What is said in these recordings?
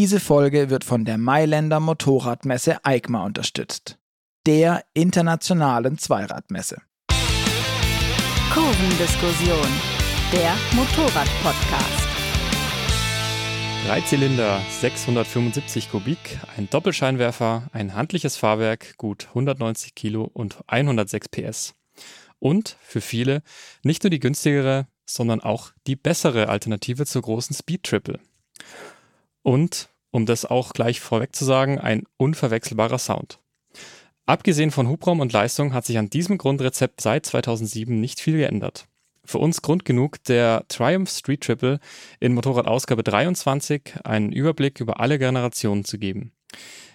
Diese Folge wird von der Mailänder Motorradmesse EICMA unterstützt, der internationalen Zweiradmesse. Kurvendiskussion, der Motorrad-Podcast. Drei Zylinder, 675 Kubik, ein Doppelscheinwerfer, ein handliches Fahrwerk, gut 190 Kilo und 106 PS. Und für viele nicht nur die günstigere, sondern auch die bessere Alternative zur großen Speed Triple. Und, um das auch gleich vorweg zu sagen, ein unverwechselbarer Sound. Abgesehen von Hubraum und Leistung hat sich an diesem Grundrezept seit 2007 nicht viel geändert. Für uns Grund genug, der Triumph Street Triple in Motorradausgabe 23 einen Überblick über alle Generationen zu geben.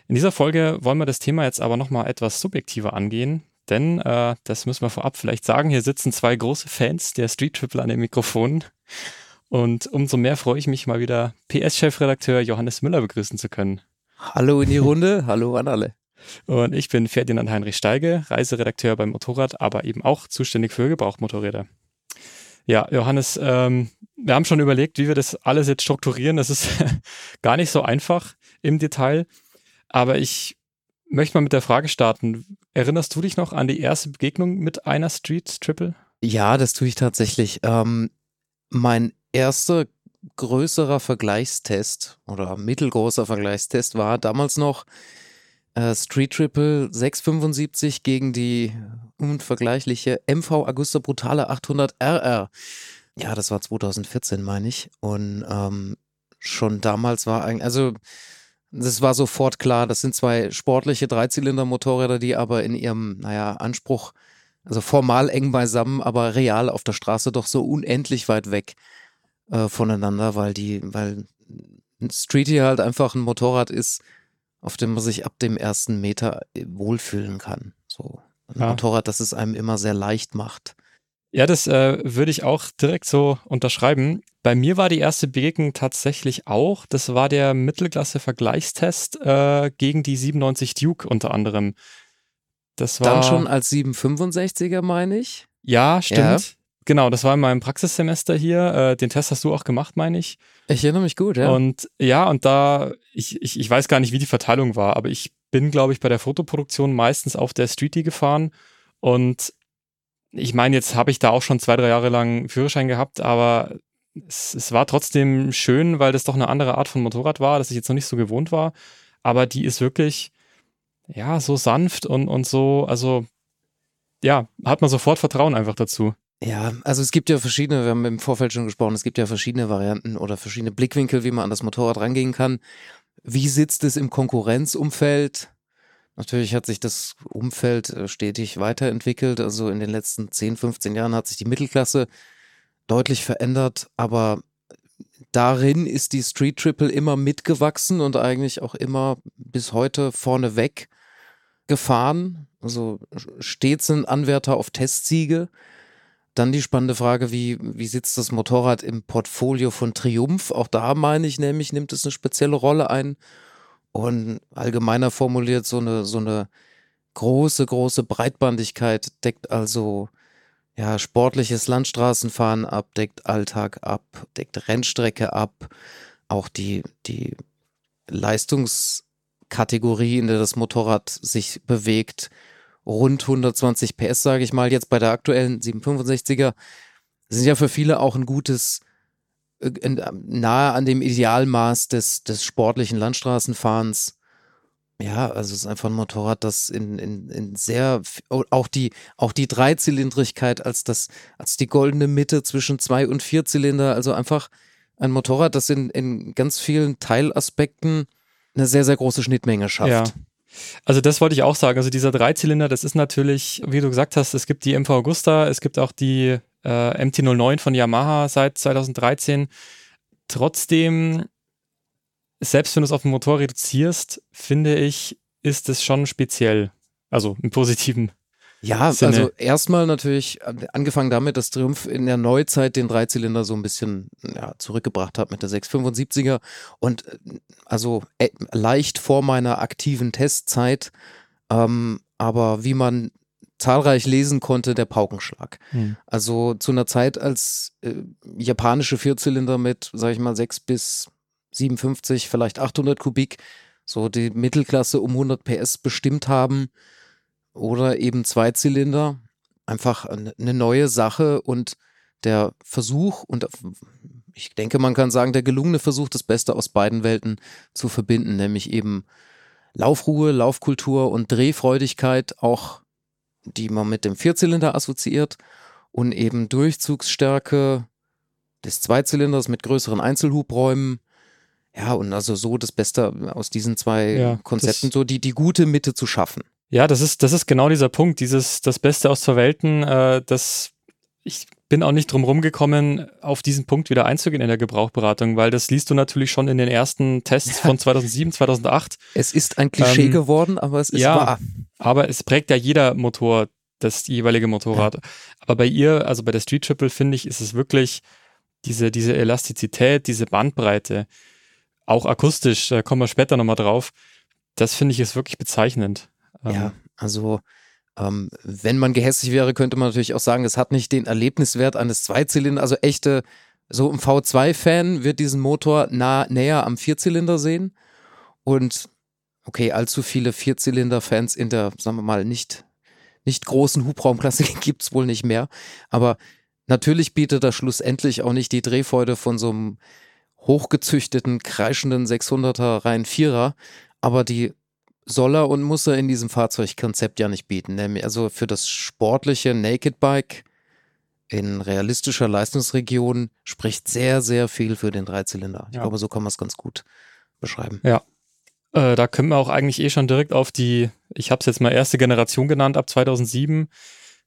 In dieser Folge wollen wir das Thema jetzt aber nochmal etwas subjektiver angehen, denn äh, das müssen wir vorab vielleicht sagen, hier sitzen zwei große Fans der Street Triple an den Mikrofonen. Und umso mehr freue ich mich mal wieder, PS-Chefredakteur Johannes Müller begrüßen zu können. Hallo in die Runde, hallo an alle. Und ich bin Ferdinand Heinrich Steige, Reiseredakteur beim Motorrad, aber eben auch zuständig für Gebrauchmotorräder. Ja, Johannes, ähm, wir haben schon überlegt, wie wir das alles jetzt strukturieren. Das ist gar nicht so einfach im Detail. Aber ich möchte mal mit der Frage starten. Erinnerst du dich noch an die erste Begegnung mit einer Street Triple? Ja, das tue ich tatsächlich. Ähm, mein erster größerer Vergleichstest oder mittelgroßer Vergleichstest war damals noch äh, Street Triple 675 gegen die unvergleichliche MV Augusta Brutale 800 RR. Ja, das war 2014, meine ich. Und ähm, schon damals war eigentlich, also das war sofort klar, das sind zwei sportliche Dreizylinder-Motorräder, die aber in ihrem, naja, Anspruch, also formal eng beisammen, aber real auf der Straße doch so unendlich weit weg äh, voneinander, weil die, weil Streety halt einfach ein Motorrad ist, auf dem man sich ab dem ersten Meter äh, wohlfühlen kann. So ein ja. Motorrad, das es einem immer sehr leicht macht. Ja, das äh, würde ich auch direkt so unterschreiben. Bei mir war die erste Begegnung tatsächlich auch, das war der Mittelklasse-Vergleichstest äh, gegen die 97 Duke unter anderem. Das war, Dann schon als 765er, meine ich. Ja, stimmt. Genau, das war in meinem Praxissemester hier. Äh, den Test hast du auch gemacht, meine ich. Ich erinnere mich gut, ja. Und ja, und da, ich, ich, ich weiß gar nicht, wie die Verteilung war, aber ich bin, glaube ich, bei der Fotoproduktion meistens auf der Streetie gefahren. Und ich meine, jetzt habe ich da auch schon zwei, drei Jahre lang Führerschein gehabt, aber es, es war trotzdem schön, weil das doch eine andere Art von Motorrad war, dass ich jetzt noch nicht so gewohnt war. Aber die ist wirklich, ja, so sanft und, und so, also, ja, hat man sofort Vertrauen einfach dazu. Ja, also es gibt ja verschiedene, wir haben im Vorfeld schon gesprochen, es gibt ja verschiedene Varianten oder verschiedene Blickwinkel, wie man an das Motorrad rangehen kann. Wie sitzt es im Konkurrenzumfeld? Natürlich hat sich das Umfeld äh, stetig weiterentwickelt. Also in den letzten 10, 15 Jahren hat sich die Mittelklasse deutlich verändert, aber darin ist die Street Triple immer mitgewachsen und eigentlich auch immer bis heute vorneweg gefahren. Also stets ein Anwärter auf Testsiege. Dann die spannende Frage, wie, wie sitzt das Motorrad im Portfolio von Triumph? Auch da meine ich nämlich, nimmt es eine spezielle Rolle ein. Und allgemeiner formuliert, so eine, so eine große, große Breitbandigkeit deckt also ja, sportliches Landstraßenfahren ab, deckt Alltag ab, deckt Rennstrecke ab, auch die, die Leistungskategorie, in der das Motorrad sich bewegt, rund 120 PS, sage ich mal, jetzt bei der aktuellen 765er, sind ja für viele auch ein gutes, äh, nahe an dem Idealmaß des, des sportlichen Landstraßenfahrens. Ja, also es ist einfach ein Motorrad, das in, in, in sehr, auch die, auch die Dreizylindrigkeit als das, als die goldene Mitte zwischen zwei und vier Zylinder, also einfach ein Motorrad, das in, in ganz vielen Teilaspekten eine sehr, sehr große Schnittmenge schafft. Ja. Also das wollte ich auch sagen. Also dieser Dreizylinder, das ist natürlich, wie du gesagt hast, es gibt die MV Augusta, es gibt auch die äh, MT-09 von Yamaha seit 2013. Trotzdem, selbst wenn du es auf dem Motor reduzierst, finde ich, ist es schon speziell. Also im positiven ja, Sinne. also erstmal natürlich angefangen damit, dass Triumph in der Neuzeit den Dreizylinder so ein bisschen ja, zurückgebracht hat mit der 675er und äh, also äh, leicht vor meiner aktiven Testzeit, ähm, aber wie man zahlreich lesen konnte, der Paukenschlag. Hm. Also zu einer Zeit, als äh, japanische Vierzylinder mit, sag ich mal, sechs bis 57, vielleicht 800 Kubik, so die Mittelklasse um 100 PS bestimmt haben oder eben Zweizylinder. Einfach eine neue Sache und der Versuch und ich denke, man kann sagen, der gelungene Versuch, das Beste aus beiden Welten zu verbinden, nämlich eben Laufruhe, Laufkultur und Drehfreudigkeit, auch die man mit dem Vierzylinder assoziiert und eben Durchzugsstärke des Zweizylinders mit größeren Einzelhubräumen. Ja, und also so das Beste aus diesen zwei Ja, Konzepten, so die, die gute Mitte zu schaffen. Ja, das ist, das ist genau dieser Punkt, dieses das Beste aus zwei Welten, äh, das ich bin auch nicht drum rumgekommen, auf diesen Punkt wieder einzugehen in der Gebrauchberatung, weil das liest du natürlich schon in den ersten Tests von 2007, 2008. Es ist ein Klischee Ähm, geworden, aber es ist ja. wahr. Aber es prägt ja jeder Motor das jeweilige Motorrad. Aber bei ihr, also bei der Street Triple, finde ich, ist es wirklich diese, diese Elastizität, diese Bandbreite, auch akustisch, da kommen wir später nochmal drauf. Das finde ich ist wirklich bezeichnend. Ähm, Ja, also ähm, wenn man gehässig wäre, könnte man natürlich auch sagen, es hat nicht den Erlebniswert eines Zweizylinder, also echte, so ein V2-Fan wird diesen Motor nah, näher am Vierzylinder sehen. Und okay, allzu viele Vierzylinder-Fans in der, sagen wir mal, nicht, nicht großen Hubraumklasse gibt's wohl nicht mehr, aber natürlich bietet das schlussendlich auch nicht die Drehfreude von so einem hochgezüchteten, kreischenden 600er Reihen Vierer, aber die soll er und muss er in diesem Fahrzeugkonzept ja nicht bieten. Nämlich also für das sportliche Naked Bike in realistischer Leistungsregion spricht sehr, sehr viel für den Dreizylinder. Ich Ja. glaube, so kann man es ganz gut beschreiben. Äh, da können wir auch eigentlich eh schon direkt auf die, ich habe es jetzt mal erste Generation genannt, ab 2007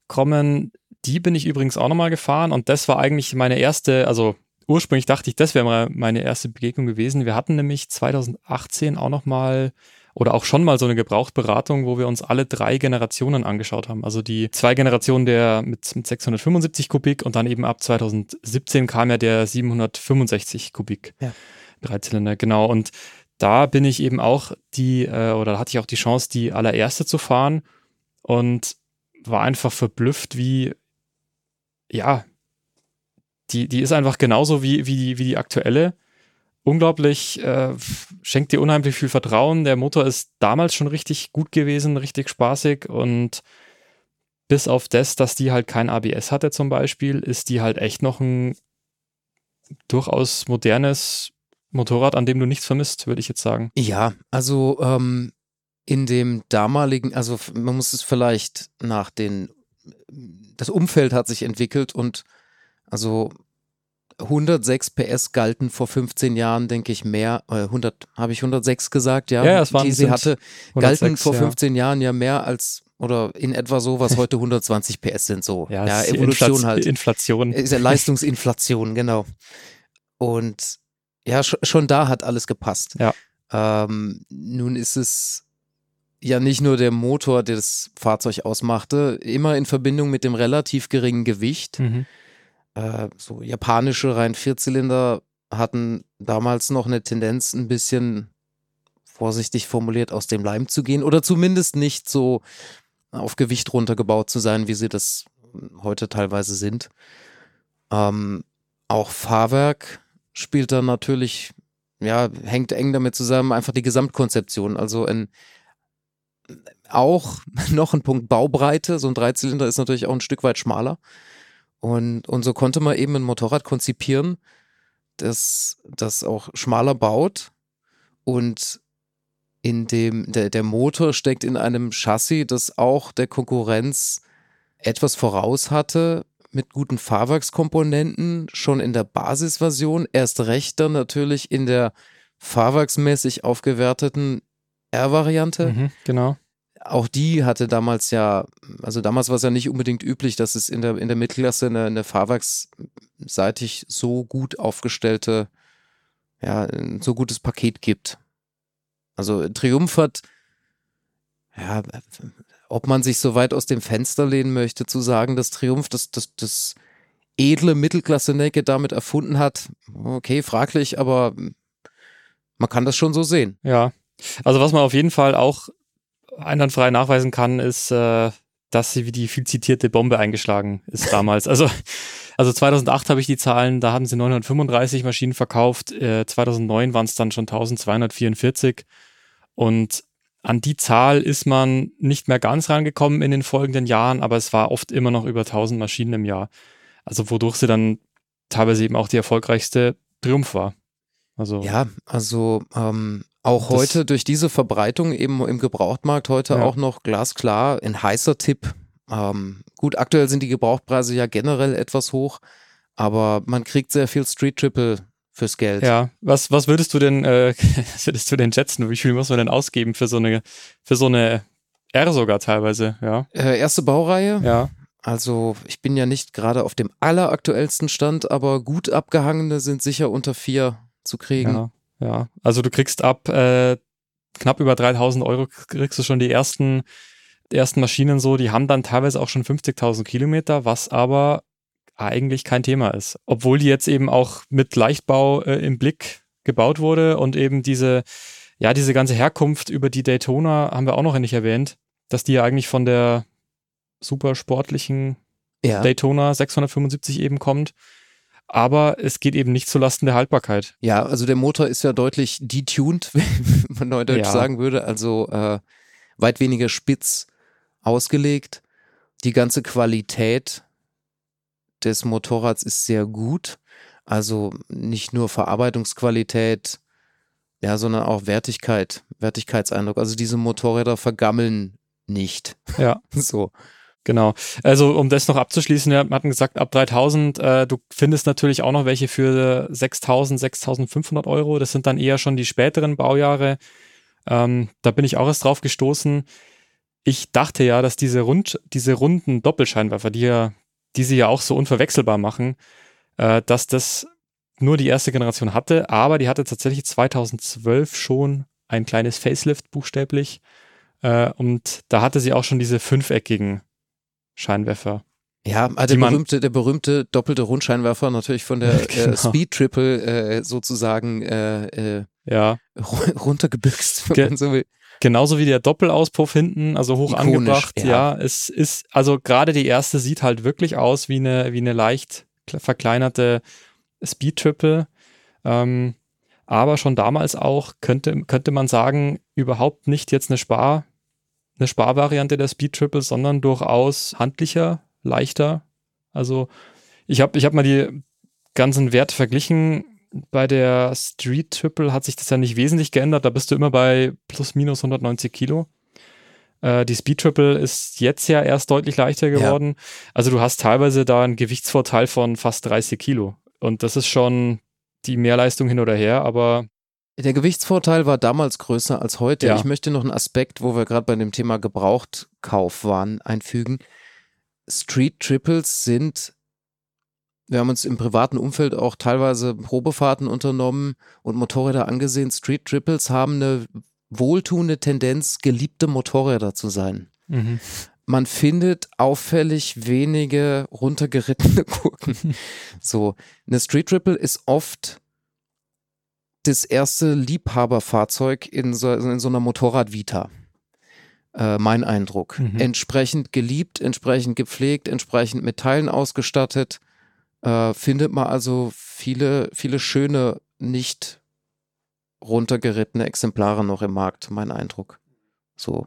kommen. Die bin ich übrigens auch nochmal gefahren und das war eigentlich meine erste, also ursprünglich dachte ich, das wäre mal meine erste Begegnung gewesen. Wir hatten nämlich 2018 auch nochmal oder auch schon mal so eine Gebrauchsberatung, wo wir uns alle drei Generationen angeschaut haben. Also die zwei Generationen der mit, mit 675 Kubik und dann eben ab 2017 kam ja der 765 Kubik Ja. Dreizylinder, genau. Und da bin ich eben auch die, äh, oder da hatte ich auch die Chance, die allererste zu fahren und war einfach verblüfft, wie, ja, die, die ist einfach genauso wie, wie, die, wie die aktuelle. Unglaublich, äh, schenkt dir unheimlich viel Vertrauen. Der Motor ist damals schon richtig gut gewesen, richtig spaßig und bis auf das, dass die halt kein ABS hatte zum Beispiel, ist die halt echt noch ein durchaus modernes Motorrad, an dem du nichts vermisst, würde ich jetzt sagen. Ja, also ähm, in dem damaligen, also man muss es vielleicht nach den, das Umfeld hat sich entwickelt und also 106 PS galten vor 15 Jahren, denke ich, mehr, äh, 100, habe ich 106 gesagt, ja, Ja, es waren- die sie hatte, galten 106, vor ja. 15 Jahren ja mehr als, oder in etwa so, was heute 120 PS sind, so. Ja, Ja, Evolution Inflation, halt. Inflation. Ist ja Leistungsinflation, genau. Und ja, sch schon da hat alles gepasst. Ja. Ähm, nun ist es ja nicht nur der Motor, der das Fahrzeug ausmachte, immer in Verbindung mit dem relativ geringen Gewicht. Mhm. Äh, so japanische rein Vierzylinder hatten damals noch eine Tendenz, ein bisschen vorsichtig formuliert aus dem Leim zu gehen oder zumindest nicht so auf Gewicht runtergebaut zu sein, wie sie das heute teilweise sind. Ähm, auch Fahrwerk spielt da natürlich, ja, hängt eng damit zusammen, einfach die Gesamtkonzeption. Also ein, auch noch ein Punkt Baubreite. So ein Dreizylinder ist natürlich auch ein Stück weit schmaler. Und, und so konnte man eben ein Motorrad konzipieren, das, das auch schmaler baut und in dem, der, der Motor steckt in einem Chassis, das auch der Konkurrenz etwas voraus hatte, mit guten Fahrwerkskomponenten, schon in der Basisversion, erst recht dann natürlich in der fahrwerksmäßig aufgewerteten R-Variante. Mhm, genau. Auch die hatte damals ja, also damals war es ja nicht unbedingt üblich, dass es in der, in der Mittelklasse eine, eine fahrwerksseitig so gut aufgestellte, ja, ein so gutes Paket gibt. Also Triumph hat, ja, ob man sich so weit aus dem Fenster lehnen möchte, zu sagen, dass Triumph das, das, das edle Mittelklasse Naked damit erfunden hat, okay, fraglich, aber man kann das schon so sehen. Ja. Also was man auf jeden Fall auch einwandfrei nachweisen kann, ist, äh, dass sie wie die viel zitierte Bombe eingeschlagen ist damals. Also Also 2008 habe ich die Zahlen, da haben sie 935 Maschinen verkauft. Äh, 2009 waren es dann schon 1244. Und an die Zahl ist man nicht mehr ganz rangekommen in den folgenden Jahren, aber es war oft immer noch über 1000 Maschinen im Jahr. Also wodurch sie dann teilweise eben auch die erfolgreichste Triumph war. Also ja, also ähm, auch Das- heute durch diese Verbreitung eben im Gebrauchtmarkt heute Ja. auch noch glasklar ein heißer Tipp. Ähm, gut, aktuell sind die Gebrauchtpreise ja generell etwas hoch, aber man kriegt sehr viel Street Triple fürs Geld. Ja, was, was würdest du denn, äh, was würdest du denn schätzen? Wie viel muss man denn ausgeben für so eine, für so eine R sogar teilweise? Ja, Äh, erste Baureihe. ja, Also ich bin ja nicht gerade auf dem alleraktuellsten Stand, aber gut abgehangene sind sicher unter vier zu kriegen. ja, ja. Also du kriegst ab äh, knapp über 3000 Euro kriegst du schon die ersten, die ersten Maschinen so, die haben dann teilweise auch schon 50.000 Kilometer, was aber eigentlich kein Thema ist. Obwohl die jetzt eben auch mit Leichtbau äh, im Blick gebaut wurde und eben diese, ja, diese ganze Herkunft über die Daytona haben wir auch noch nicht erwähnt, dass die ja eigentlich von der super sportlichen Ja. Daytona 675 eben kommt. Aber es geht eben nicht zulasten der Haltbarkeit. Ja, also der Motor ist ja deutlich detuned, wie man neudeutsch Ja. sagen würde. Also äh, weit weniger spitz ausgelegt. Die ganze Qualität des Motorrads ist sehr gut. Also nicht nur Verarbeitungsqualität, ja, sondern auch Wertigkeit, Wertigkeitseindruck. Also diese Motorräder vergammeln nicht. Ja. So. Genau. Also um das noch abzuschließen, wir hatten gesagt, ab 3000, äh, du findest natürlich auch noch welche für 6000, 6500 Euro. Das sind dann eher schon die späteren Baujahre. Ähm, da bin ich auch erst drauf gestoßen. Ich dachte ja, dass diese, rund, diese runden Doppelscheinwerfer, die, ja, die sie ja auch so unverwechselbar machen, äh, dass das nur die erste Generation hatte, aber die hatte tatsächlich 2012 schon ein kleines Facelift buchstäblich. Äh, und da hatte sie auch schon diese fünfeckigen Scheinwerfer. Ja, Die der berühmte, der berühmte doppelte Rundscheinwerfer natürlich von der Genau. äh, Speed Triple äh, sozusagen äh, äh, Ja, ru- runtergebüxt, wenn Ge- man so will. genauso wie der Doppelauspuff hinten, also hoch Ikonisch, angebracht. ja. Ja. es ist, also gerade die erste sieht halt wirklich aus wie eine, wie eine leicht kle- verkleinerte Speed Triple. Ähm, aber schon damals auch könnte, könnte man sagen, überhaupt nicht jetzt eine Spar, eine Sparvariante der Speed Triple, sondern durchaus handlicher, leichter. Also ich habe ich hab mal die ganzen Werte verglichen. Bei der Street Triple hat sich das ja nicht wesentlich geändert. Da bist du immer bei plus minus 190 Kilo. Äh, die Speed Triple ist jetzt ja erst deutlich leichter Ja. geworden. Also du hast teilweise da einen Gewichtsvorteil von fast 30 Kilo. Und das ist schon die Mehrleistung hin oder her, aber Der Gewichtsvorteil war damals größer als heute. Ja. Ich möchte noch einen Aspekt, wo wir gerade bei dem Thema Gebrauchtkauf waren, einfügen. Street Triples sind, wir haben uns im privaten Umfeld auch teilweise Probefahrten unternommen und Motorräder angesehen. Street Triples haben eine wohltuende Tendenz, geliebte Motorräder zu sein. mhm. man findet auffällig wenige runtergerittene Gurken. so, eine Street Triple ist oft das erste Liebhaberfahrzeug in so, in so einer Motorrad-Vita. Äh, mein Eindruck. Mhm. Entsprechend geliebt, entsprechend gepflegt, entsprechend mit Teilen ausgestattet. Äh, findet man also viele, viele schöne, nicht runtergerittene Exemplare noch im Markt, mein Eindruck. So.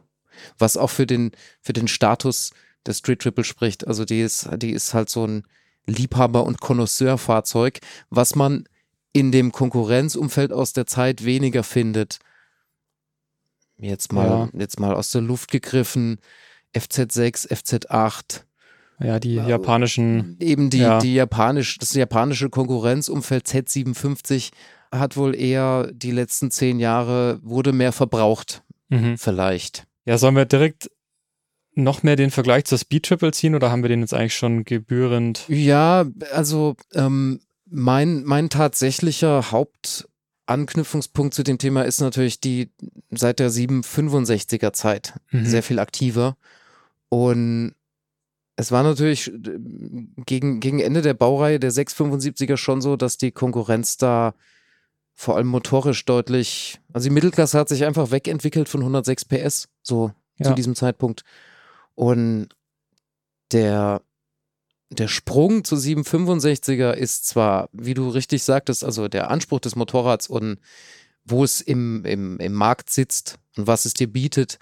Was auch für den, für den Status der Street Triple spricht. Also die ist, die ist halt so ein Liebhaber- und Connoisseur-Fahrzeug, was man in dem Konkurrenzumfeld aus der Zeit weniger findet. Jetzt mal, jetzt mal aus der Luft gegriffen. FZ6, FZ8, ja, die Ja, japanischen, eben die, Ja. die japanisch, das japanische Konkurrenzumfeld Z57 hat wohl eher die letzten zehn Jahre, wurde mehr verbraucht, mhm. vielleicht. Ja, sollen wir direkt noch mehr den Vergleich zur Speed Triple ziehen oder haben wir den jetzt eigentlich schon gebührend? Ja, also ähm, mein, mein tatsächlicher Hauptanknüpfungspunkt zu dem Thema ist natürlich die seit der 765er Zeit Mhm. sehr viel aktiver. Und es war natürlich äh, gegen, gegen Ende der Baureihe der 675er schon so, dass die Konkurrenz da vor allem motorisch deutlich, also die Mittelklasse hat sich einfach wegentwickelt von 106 PS, so zu Ja. diesem Zeitpunkt. Und der der Sprung zu 765er ist zwar, wie du richtig sagtest, also der Anspruch des Motorrads und wo es im, im, im Markt sitzt und was es dir bietet,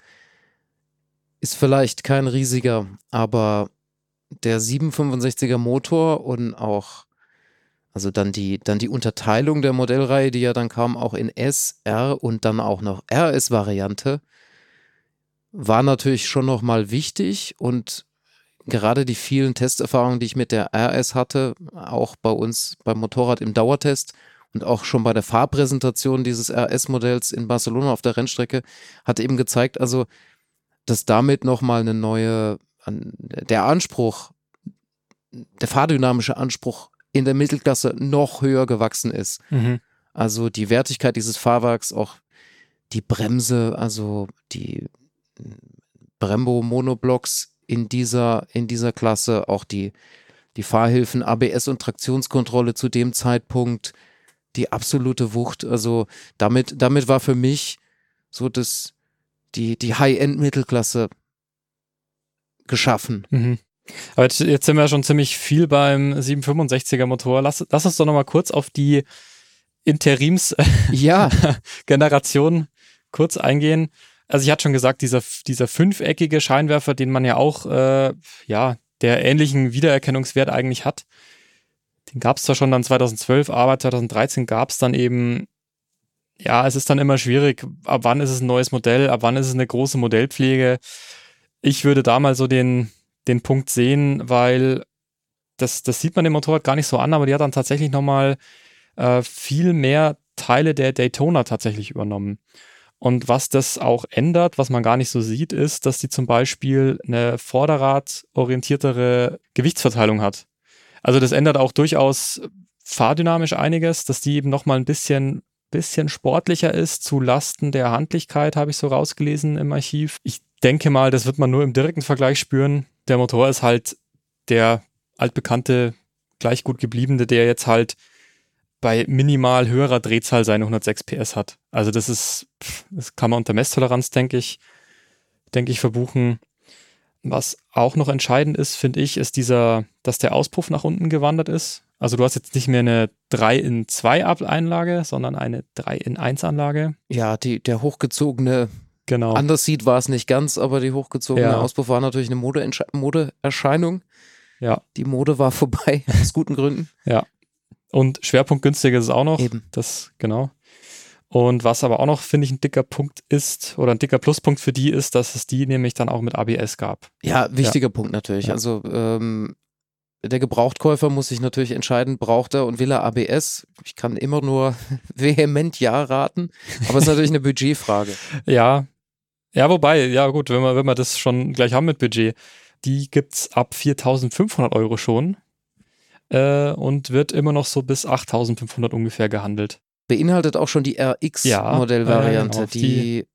ist vielleicht kein riesiger, aber der 765er Motor und auch, also dann die, dann die Unterteilung der Modellreihe, die ja dann kam, auch in S, R und dann auch noch RS-Variante, war natürlich schon nochmal wichtig und gerade die vielen Testerfahrungen, die ich mit der RS hatte, auch bei uns beim Motorrad im Dauertest und auch schon bei der Fahrpräsentation dieses RS-Modells in Barcelona auf der Rennstrecke, hat eben gezeigt, also, dass damit nochmal eine neue, der Anspruch, der fahrdynamische Anspruch in der Mittelklasse noch höher gewachsen ist. Mhm. Also die Wertigkeit dieses Fahrwerks, auch die Bremse, also die Brembo Monoblocks in dieser, in dieser Klasse, auch die, die Fahrhilfen, ABS und Traktionskontrolle zu dem Zeitpunkt, die absolute Wucht. Also damit, damit war für mich so das, die, die High-End-Mittelklasse geschaffen. Mhm. Aber jetzt, jetzt, sind wir schon ziemlich viel beim 765er Motor. Lass, lass uns doch nochmal kurz auf die Interims-Generation ja. kurz eingehen. Also ich hatte schon gesagt, dieser, dieser fünfeckige Scheinwerfer, den man ja auch, äh, ja, der ähnlichen Wiedererkennungswert eigentlich hat, den gab es zwar schon dann 2012, aber 2013 gab es dann eben, ja, es ist dann immer schwierig, ab wann ist es ein neues Modell, ab wann ist es eine große Modellpflege. Ich würde da mal so den, den Punkt sehen, weil das, das sieht man dem Motorrad gar nicht so an, aber die hat dann tatsächlich nochmal äh, viel mehr Teile der Daytona tatsächlich übernommen. Und was das auch ändert, was man gar nicht so sieht, ist, dass die zum Beispiel eine vorderradorientiertere Gewichtsverteilung hat. Also das ändert auch durchaus fahrdynamisch einiges, dass die eben nochmal ein bisschen, bisschen sportlicher ist, zu Lasten der Handlichkeit, habe ich so rausgelesen im Archiv. Ich denke mal, das wird man nur im direkten Vergleich spüren. Der Motor ist halt der altbekannte, gleich gut gebliebene, der jetzt halt bei minimal höherer Drehzahl seine 106 PS hat. Also das ist, das kann man unter Messtoleranz, denke ich, denke ich, verbuchen. Was auch noch entscheidend ist, finde ich, ist dieser, dass der Auspuff nach unten gewandert ist. Also du hast jetzt nicht mehr eine 3 in 2 Einlage, sondern eine 3 in 1 Anlage. Ja, die, der hochgezogene Genau. Anders sieht war es nicht ganz, aber die hochgezogene ja. Auspuff war natürlich eine Modeerscheinung. Ja. Die Mode war vorbei, aus guten Gründen. Ja. Und schwerpunktgünstig ist es auch noch. Eben. Das, genau. Und was aber auch noch, finde ich, ein dicker Punkt ist oder ein dicker Pluspunkt für die ist, dass es die nämlich dann auch mit ABS gab. Ja, wichtiger ja. Punkt natürlich. Ja. Also ähm, der Gebrauchtkäufer muss sich natürlich entscheiden, braucht er und will er ABS? Ich kann immer nur vehement Ja raten, aber es ist natürlich eine Budgetfrage. Ja, ja, wobei, ja gut, wenn wir, wenn wir das schon gleich haben mit Budget, die gibt es ab 4.500 Euro schon äh, und wird immer noch so bis 8500 ungefähr gehandelt. Beinhaltet auch schon die RX-Modellvariante, ja, genau, die, die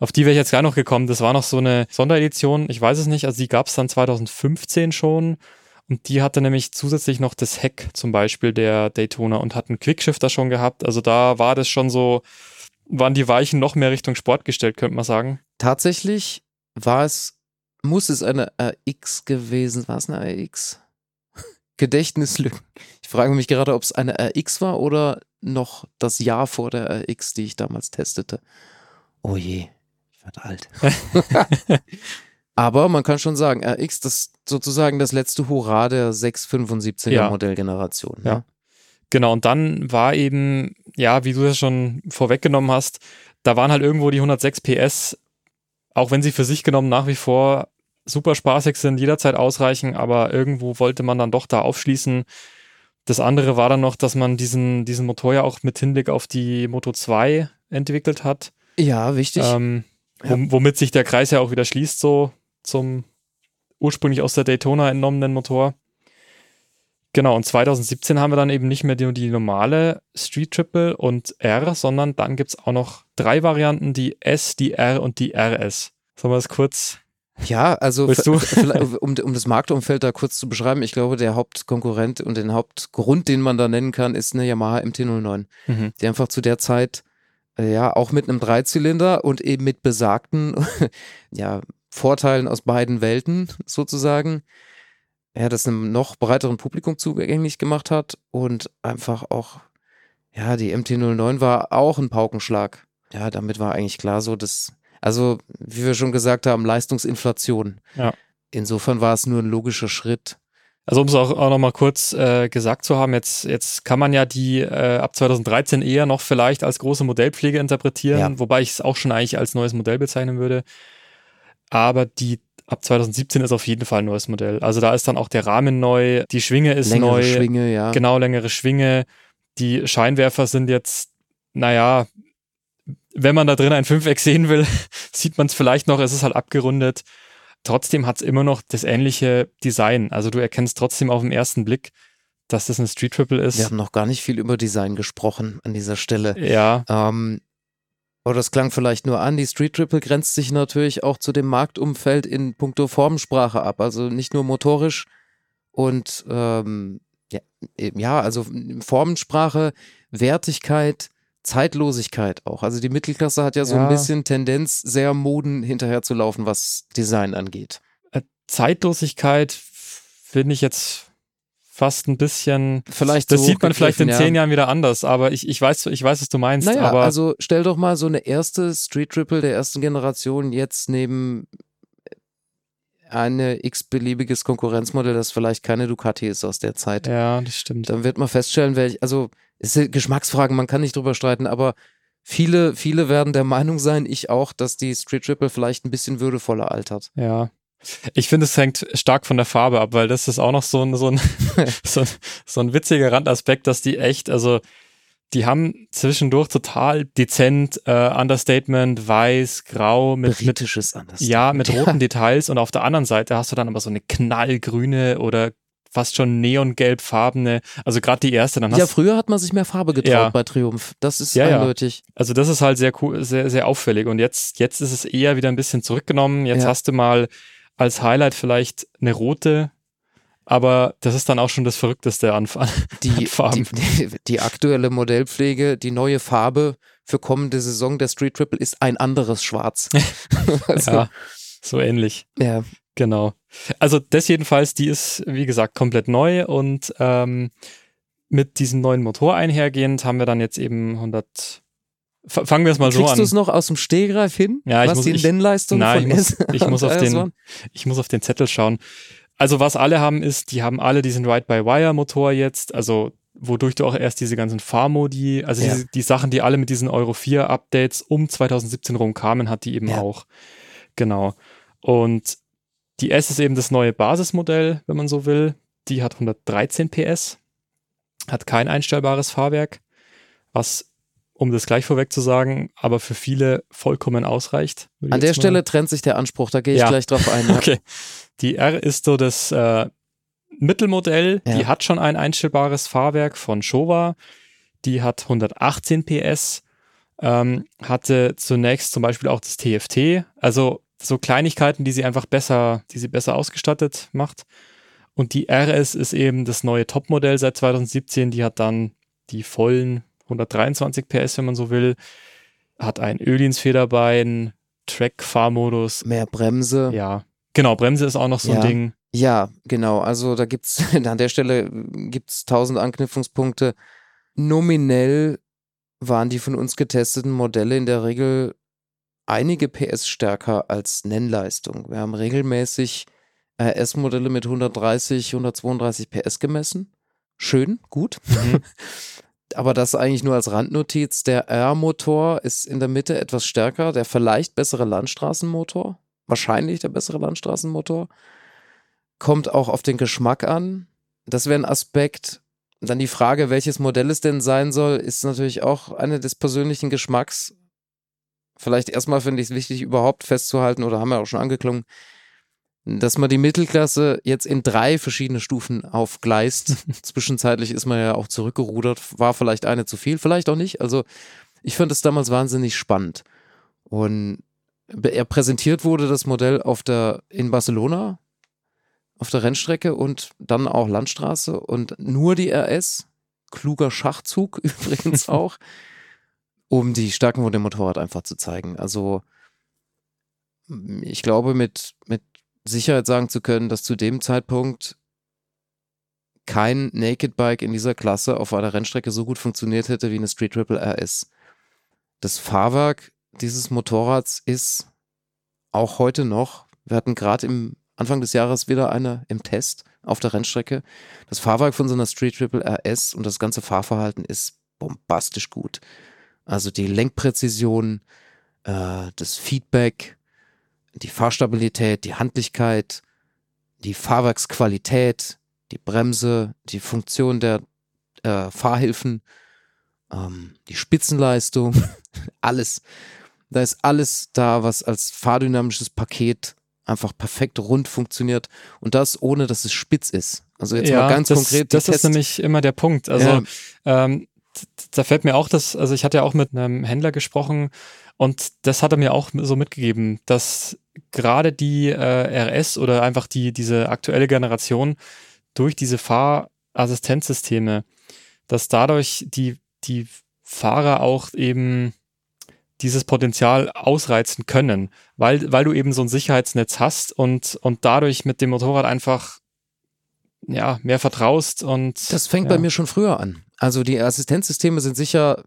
auf die wäre ich jetzt gar noch gekommen. Das war noch so eine Sonderedition. Ich weiß es nicht. Also die gab es dann 2015 schon. Und die hatte nämlich zusätzlich noch das Heck zum Beispiel der Daytona und hat einen Quickshifter schon gehabt. Also da war das schon so, waren die Weichen noch mehr Richtung Sport gestellt, könnte man sagen. Tatsächlich war es, muss es eine RX gewesen, war es eine RX? Gedächtnislücken. Ich frage mich gerade, ob es eine RX war oder noch das Jahr vor der RX, die ich damals testete. Oh je, ich werde alt. Aber man kann schon sagen, RX, das sozusagen das letzte Hurra der 675er ja. Modellgeneration. Ne? Ja. Genau, und dann war eben, ja, wie du das schon vorweggenommen hast, da waren halt irgendwo die 106 PS, auch wenn sie für sich genommen nach wie vor super spaßig sind, jederzeit ausreichen, aber irgendwo wollte man dann doch da aufschließen. Das andere war dann noch, dass man diesen, diesen Motor ja auch mit Hinblick auf die Moto 2 entwickelt hat. Ja, wichtig. Ähm, ja. Womit sich der Kreis ja auch wieder schließt, so zum ursprünglich aus der Daytona entnommenen Motor. Genau, und 2017 haben wir dann eben nicht mehr die, die normale Street Triple und R, sondern dann gibt es auch noch drei Varianten, die S, die R und die RS. Sollen wir das kurz ja, also um, um das Marktumfeld da kurz zu beschreiben, ich glaube, der Hauptkonkurrent und den Hauptgrund, den man da nennen kann, ist eine Yamaha MT-09, mhm. die einfach zu der Zeit äh, ja auch mit einem Dreizylinder und eben mit besagten ja, Vorteilen aus beiden Welten sozusagen ja, das einem noch breiteren Publikum zugänglich gemacht hat und einfach auch, ja, die MT-09 war auch ein Paukenschlag. Ja, damit war eigentlich klar so, dass, also, wie wir schon gesagt haben, Leistungsinflation. Ja. Insofern war es nur ein logischer Schritt. Also um es auch, auch nochmal kurz äh, gesagt zu haben, jetzt, jetzt kann man ja die äh, ab 2013 eher noch vielleicht als große Modellpflege interpretieren, Ja. wobei ich es auch schon eigentlich als neues Modell bezeichnen würde. Aber die ab 2017 ist auf jeden Fall ein neues Modell. Also da ist dann auch der Rahmen neu, die Schwinge ist Längere neu, Schwinge, ja. genau längere Schwinge. Die Scheinwerfer sind jetzt, naja, wenn man da drin ein Fünfeck sehen will, sieht man es vielleicht noch, es ist halt abgerundet. Trotzdem hat es immer noch das ähnliche Design. Also du erkennst trotzdem auf den ersten Blick, dass das eine Street Triple ist. Wir haben noch gar nicht viel über Design gesprochen an dieser Stelle. ja, Ähm, aber das klang vielleicht nur an. Die Street Triple grenzt sich natürlich auch zu dem Marktumfeld in puncto Formensprache ab. Also nicht nur motorisch und ähm, ja, ja, also Formensprache, Wertigkeit, Zeitlosigkeit auch. Also die Mittelklasse hat ja so ein Ja. bisschen Tendenz, sehr Moden hinterher zu laufen, was Design angeht. Zeitlosigkeit finde ich jetzt fast ein bisschen. Vielleicht Das so sieht man vielleicht in zehn ja. Jahren wieder anders, aber ich, ich, weiß, ich weiß, was du meinst. Naja, aber also stell doch mal so eine erste Street Triple der ersten Generation jetzt neben eine x-beliebiges Konkurrenzmodell, das vielleicht keine Ducati ist aus der Zeit. ja, das stimmt. Dann wird man feststellen, welch, also es sind Geschmacksfragen, man kann nicht drüber streiten, aber viele, viele werden der Meinung sein, ich auch, dass die Street Triple vielleicht ein bisschen würdevoller altert. Ja. Ich finde, es hängt stark von der Farbe ab, weil das ist auch noch so ein, so ein, so ein, so ein witziger Randaspekt, dass die echt, also die haben zwischendurch total dezent äh, Understatement, weiß, grau, mit, mit Britisches anders. ja, mit roten Details und auf der anderen Seite hast du dann aber so eine knallgrüne oder fast schon neongelbfarbene, also gerade die erste, dann hast Ja, früher hat man sich mehr Farbe getraut Ja. bei Triumph. Das ist Ja, ja. eindeutig. Also das ist halt sehr cool, sehr, sehr auffällig. Und jetzt, jetzt ist es eher wieder ein bisschen zurückgenommen. Jetzt Ja. hast du mal als Highlight vielleicht eine rote, aber das ist dann auch schon das Verrückteste an, an die, Farben. die, die aktuelle Modellpflege, die neue Farbe für kommende Saison der Street Triple ist ein anderes Schwarz. also, ja, so ähnlich. ja. Genau. Also das jedenfalls, die ist, wie gesagt, komplett neu und ähm, mit diesem neuen Motor einhergehend haben wir dann jetzt eben 100. F fangen wir es mal so Kriegst an. du es noch aus dem Stehgreif hin? Ja, ich was muss- die Nennleistung Nein, von ich muss- ich muss auf den-? Ich muss auf den Zettel schauen. Also was alle haben ist, die haben alle diesen Ride-by-Wire-Motor jetzt, also wodurch du auch erst diese ganzen Fahrmodi, also Ja. diese, die Sachen, die alle mit diesen Euro 4 Updates um 2017 rum kamen, hat die eben Ja. auch. Genau. Und die S ist eben das neue Basismodell, wenn man so will. Die hat 113 PS, hat kein einstellbares Fahrwerk, was, um das gleich vorweg zu sagen, aber für viele vollkommen ausreicht. An der Stelle trennt sich der Anspruch, da gehe ich Ja. gleich drauf ein. Ja. Okay. Die R ist so das äh, Mittelmodell. Ja. Die hat schon ein einstellbares Fahrwerk von Showa. Die hat 118 PS. Ähm, hatte zunächst zum Beispiel auch das TFT. Also so Kleinigkeiten, die sie einfach besser, die sie besser ausgestattet macht. Und die RS ist eben das neue Topmodell seit 2017. Die hat dann die vollen 123 PS, wenn man so will. Hat ein Öhlins Federbein, Track-Fahrmodus, Mehr Bremse. ja, genau, Bremse ist auch noch so Ja. ein Ding. Ja, genau. Also da gibt's an der Stelle gibt's tausend Anknüpfungspunkte. Nominell waren die von uns getesteten Modelle in der Regel einige PS stärker als Nennleistung. Wir haben regelmäßig RS-Modelle mit 130, 132 PS gemessen. Schön, gut. Mhm. Aber das eigentlich nur als Randnotiz. Der R-Motor ist in der Mitte etwas stärker, der vielleicht bessere Landstraßenmotor. Wahrscheinlich der bessere Landstraßenmotor. Kommt auch auf den Geschmack an. Das wäre ein Aspekt. Dann die Frage, welches Modell es denn sein soll, ist natürlich auch eine des persönlichen Geschmacks. Vielleicht erstmal finde ich es wichtig, überhaupt festzuhalten, oder haben wir auch schon angeklungen, dass man die Mittelklasse jetzt in drei verschiedene Stufen aufgleist. Zwischenzeitlich ist man ja auch zurückgerudert, war vielleicht eine zu viel, vielleicht auch nicht. Also ich fand es damals wahnsinnig spannend. Und er präsentiert wurde das Modell auf der in Barcelona auf der Rennstrecke und dann auch Landstraße und nur die RS, kluger Schachzug übrigens auch, um die Stärken von dem Motorrad einfach zu zeigen. Also ich glaube mit mit Sicherheit sagen zu können, dass zu dem Zeitpunkt kein Naked Bike in dieser Klasse auf einer Rennstrecke so gut funktioniert hätte wie eine Street Triple RS. Das Fahrwerk dieses Motorrads ist auch heute noch, wir hatten gerade im Anfang des Jahres wieder eine im Test auf der Rennstrecke. Das Fahrwerk von so einer Street Triple RS und das ganze Fahrverhalten ist bombastisch gut. Also die Lenkpräzision, äh, das Feedback, die Fahrstabilität, die Handlichkeit, die Fahrwerksqualität, die Bremse, die Funktion der äh, Fahrhilfen, ähm, die Spitzenleistung, alles. Da ist alles da, was als fahrdynamisches Paket einfach perfekt rund funktioniert und das ohne, dass es spitz ist. Also jetzt ja, mal ganz das, konkret. Das ist nämlich immer der Punkt. Also Ja. ähm, da fällt mir auch das, also ich hatte ja auch mit einem Händler gesprochen und das hat er mir auch so mitgegeben, dass gerade die äh, RS oder einfach die, diese aktuelle Generation durch diese Fahrassistenzsysteme, dass dadurch die, die Fahrer auch eben dieses Potenzial ausreizen können, weil, weil du eben so ein Sicherheitsnetz hast und, und dadurch mit dem Motorrad einfach ja, mehr vertraust und Das fängt ja. bei mir schon früher an. Also die Assistenzsysteme sind sicher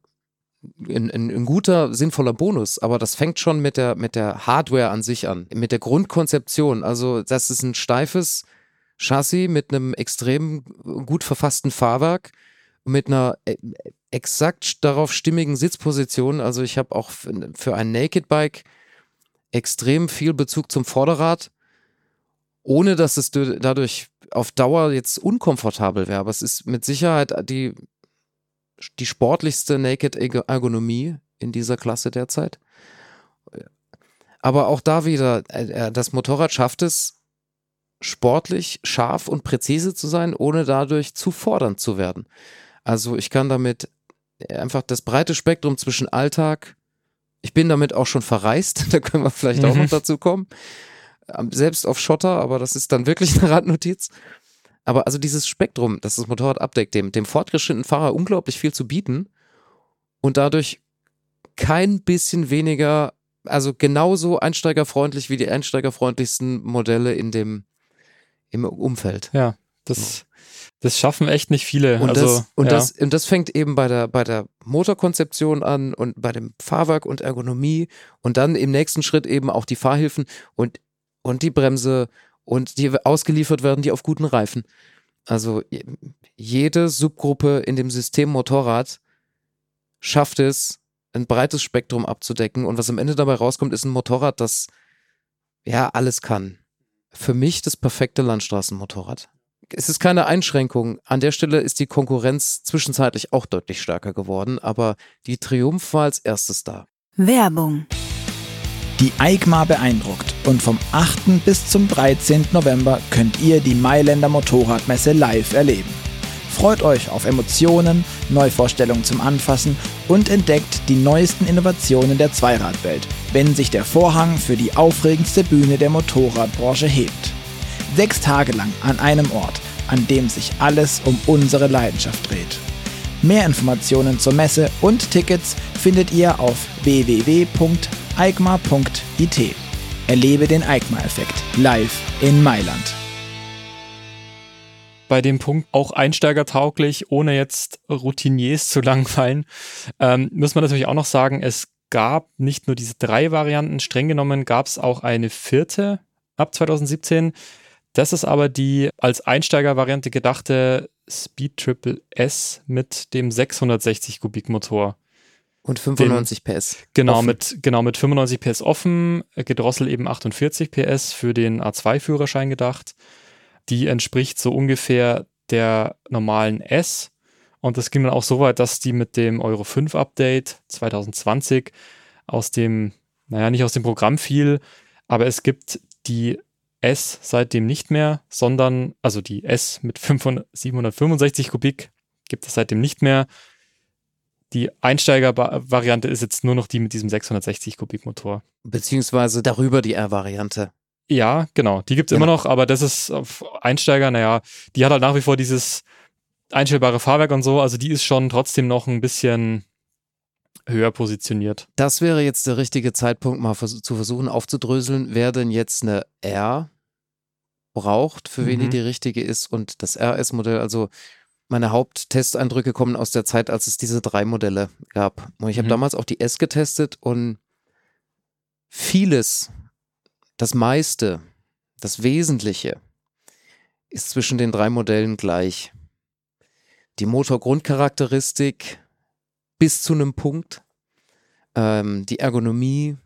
ein, ein, ein guter, sinnvoller Bonus, aber das fängt schon mit der, mit der Hardware an sich an, mit der Grundkonzeption. Also das ist ein steifes Chassis mit einem extrem gut verfassten Fahrwerk, mit einer äh, exakt darauf stimmigen Sitzposition. Also ich habe auch für ein Naked Bike extrem viel Bezug zum Vorderrad, ohne dass es du- dadurch auf Dauer jetzt unkomfortabel wäre. Aber es ist mit Sicherheit die, die sportlichste Naked Ergo- Ergonomie in dieser Klasse derzeit. Aber auch da wieder, äh, äh, das Motorrad schafft es, sportlich, scharf und präzise zu sein, ohne dadurch zu fordernd zu werden. Also ich kann damit einfach das breite Spektrum zwischen Alltag, ich bin damit auch schon verreist, da können wir vielleicht auch Mhm. noch dazu kommen, Ähm, selbst auf Schotter, aber das ist dann wirklich eine Randnotiz. Aber also dieses Spektrum, das das Motorrad abdeckt, dem, dem fortgeschrittenen Fahrer unglaublich viel zu bieten und dadurch kein bisschen weniger, also genauso einsteigerfreundlich wie die einsteigerfreundlichsten Modelle in dem im Umfeld. ja, das, das schaffen echt nicht viele. Und, also, das, und, ja. das, und das fängt eben bei der, bei der Motorkonzeption an und bei dem Fahrwerk und Ergonomie und dann im nächsten Schritt eben auch die Fahrhilfen und, und die Bremse und die ausgeliefert werden, die auf guten Reifen. Also je- jede Subgruppe in dem System Motorrad schafft es, ein breites Spektrum abzudecken und was am Ende dabei rauskommt, ist ein Motorrad, das ja alles kann. Für mich das perfekte Landstraßenmotorrad es ist keine Einschränkung. An der Stelle ist die Konkurrenz zwischenzeitlich auch deutlich stärker geworden, aber die Triumph war als erstes da. Werbung. Die EICMA beeindruckt und vom 8. bis zum 13. November könnt ihr die Mailänder Motorradmesse live erleben. Freut euch auf Emotionen, Neuvorstellungen zum Anfassen und entdeckt die neuesten Innovationen der Zweiradwelt, wenn sich der Vorhang für die aufregendste Bühne der Motorradbranche hebt. Sechs Tage lang an einem Ort, an dem sich alles um unsere Leidenschaft dreht. Mehr Informationen zur Messe und Tickets findet ihr auf www.eikma.it. Erlebe den EICMA-Effekt live in Mailand. bei dem Punkt auch einsteigertauglich, ohne jetzt Routiniers zu langweilen, ähm, muss man natürlich auch noch sagen, es gab nicht nur diese drei Varianten, streng genommen gab es auch eine vierte ab 2017. Das ist aber die als Einsteigervariante gedachte Speed Triple S mit dem 660 Kubik Motor. Und 95 PS. Genau Offen. mit, genau mit 95 PS offen, gedrosselt eben 48 PS für den A2-Führerschein gedacht. Die entspricht so ungefähr der normalen S. Und das ging dann auch so weit, dass die mit dem Euro 5 Update 2020 aus dem, naja, nicht aus dem Programm fiel, aber es gibt die S seitdem nicht mehr, sondern, also die S mit 500, 765 Kubik gibt es seitdem nicht mehr. Die Einsteiger-Variante ist jetzt nur noch die mit diesem 660 Kubik Motor. Beziehungsweise darüber die R-Variante. Ja, genau, die gibt's immer Genau. noch, aber das ist auf Einsteiger, naja, die hat halt nach wie vor dieses einstellbare Fahrwerk und so, also die ist schon trotzdem noch ein bisschen höher positioniert. Das wäre jetzt der richtige Zeitpunkt, mal vers zu versuchen aufzudröseln, wer denn jetzt eine R braucht, für wen die Mhm. die richtige ist. Und das RS-Modell, also meine Haupttesteindrücke kommen aus der Zeit, als es diese drei Modelle gab. Und ich habe Mhm. damals auch die S getestet und vieles, das meiste, das Wesentliche ist zwischen den drei Modellen gleich. Die Motorgrundcharakteristik bis zu einem Punkt, ähm, die Ergonomie,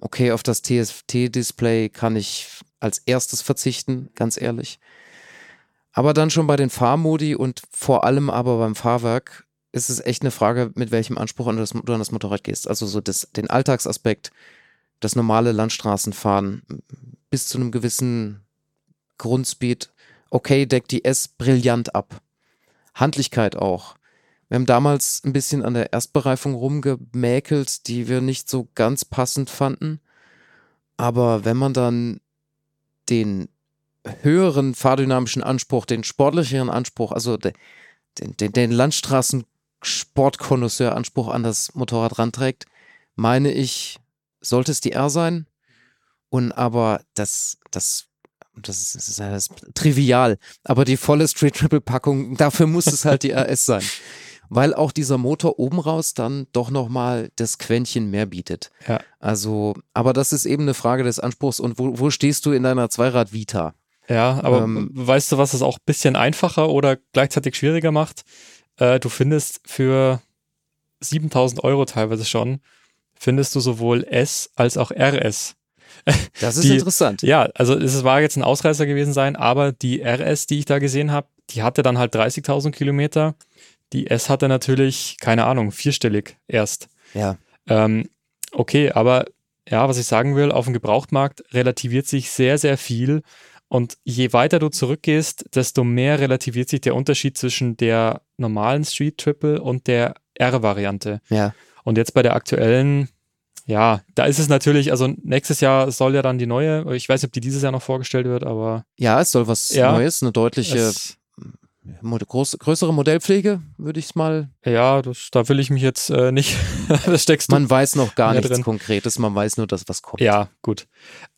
okay, auf das TFT-Display kann ich als erstes verzichten, ganz ehrlich. Aber dann schon bei den Fahrmodi und vor allem aber beim Fahrwerk ist es echt eine Frage, mit welchem Anspruch an das, du an das Motorrad gehst. Also so das, den Alltagsaspekt, das normale Landstraßenfahren bis zu einem gewissen Grundspeed. Okay, deckt die S brillant ab. Handlichkeit auch. Wir haben damals ein bisschen an der Erstbereifung rumgemäkelt, die wir nicht so ganz passend fanden. Aber wenn man dann den höheren fahrdynamischen Anspruch, den sportlicheren Anspruch, also de, den, den, den Landstraßen-Sportkonnoisseur-Anspruch an das Motorrad ranträgt, meine ich, sollte es die R sein. Und aber das, das, das ist, das ist, das ist trivial. Aber die volle Street Triple Packung, dafür muss es halt die RS sein. Weil auch dieser Motor oben raus dann doch nochmal das Quäntchen mehr bietet. Ja. Also, aber das ist eben eine Frage des Anspruchs. Und wo, wo stehst du in deiner Zweirad-Vita? Ja, aber Ähm, weißt du, was es auch ein bisschen einfacher oder gleichzeitig schwieriger macht? Äh, du findest für 7000 Euro teilweise schon, findest du sowohl S als auch RS. Das ist Die- interessant. Ja, also es war jetzt ein Ausreißer gewesen sein, aber die RS, die ich da gesehen habe, die hatte dann halt 30.000 Kilometer. Die S hatte natürlich, keine Ahnung, vierstellig erst. Ja. Ähm, okay, aber ja, was ich sagen will, auf dem Gebrauchtmarkt relativiert sich sehr, sehr viel. Und je weiter du zurückgehst, desto mehr relativiert sich der Unterschied zwischen der normalen Street Triple und der R-Variante. Ja. Und jetzt bei der aktuellen, ja, da ist es natürlich, also nächstes Jahr soll ja dann die neue, ich weiß nicht, ob die dieses Jahr noch vorgestellt wird, aber Ja, es soll was Ja. Neues, eine deutliche, groß, größere Modellpflege, würde ich es mal. ja, das, da will ich mich jetzt äh, nicht, das steckst Man weiß noch gar nichts drin. Konkretes, man weiß nur, dass was kommt. Ja, gut.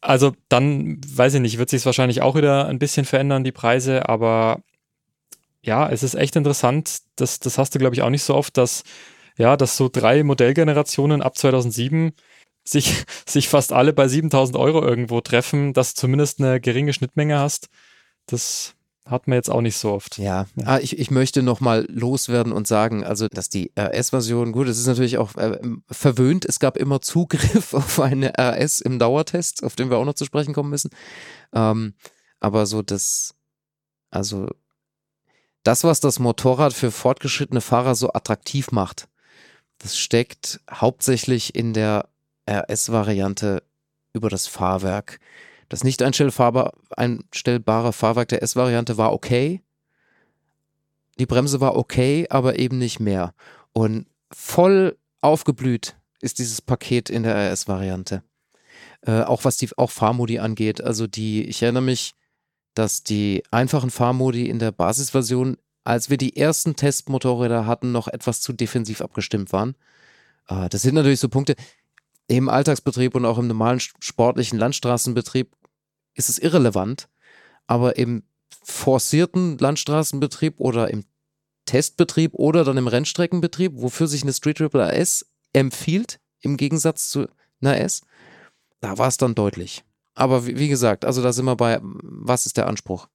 Also dann, weiß ich nicht, wird sich wahrscheinlich auch wieder ein bisschen verändern, die Preise, aber ja, es ist echt interessant, das, das hast du, glaube ich, auch nicht so oft, dass, ja, dass so drei Modellgenerationen ab 2007 sich, sich fast alle bei 7000 Euro irgendwo treffen, dass du zumindest eine geringe Schnittmenge hast. Das hat man jetzt auch nicht so oft. Ja, Ah, ich, ich möchte noch mal loswerden und sagen, also dass die RS-Version, gut, es ist natürlich auch äh, verwöhnt, es gab immer Zugriff auf eine RS im Dauertest, auf den wir auch noch zu sprechen kommen müssen. Ähm, aber so das, also das, was das Motorrad für fortgeschrittene Fahrer so attraktiv macht, das steckt hauptsächlich in der RS-Variante über das Fahrwerk. Das nicht einstellbare, Fahrwerk der S-Variante war okay. Die Bremse war okay, aber eben nicht mehr. Und voll aufgeblüht ist dieses Paket in der RS-Variante. Äh, auch was die auch Fahrmodi angeht. Also die, ich erinnere mich, dass die einfachen Fahrmodi in der Basisversion, als wir die ersten Testmotorräder hatten, noch etwas zu defensiv abgestimmt waren. Äh, das sind natürlich so Punkte. Im Alltagsbetrieb und auch im normalen sportlichen Landstraßenbetrieb ist es irrelevant, aber im forcierten Landstraßenbetrieb oder im Testbetrieb oder dann im Rennstreckenbetrieb, wofür sich eine Street Triple AS empfiehlt, im Gegensatz zu einer S, da war es dann deutlich. Aber wie, wie, gesagt, also da sind wir bei, was ist der Anspruch?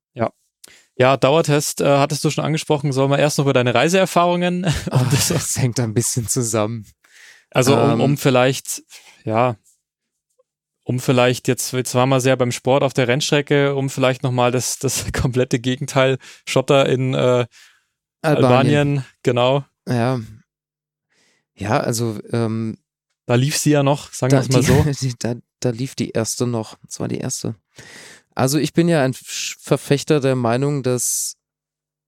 Ja, Dauertest äh, hattest du schon angesprochen. Sollen wir erst noch über deine Reiseerfahrungen? Oh, das, das hängt ein bisschen zusammen. Also um, Ähm. um vielleicht, ja, um vielleicht, jetzt, jetzt waren wir sehr beim Sport auf der Rennstrecke, um vielleicht nochmal das, das komplette Gegenteil Schotter in äh, Albanien. genau. Ja. Ja, also ähm, Da lief sie ja noch, sagen wir es mal so. die, da, da lief die erste noch. Das war die erste. Also ich bin ja ein Verfechter der Meinung, dass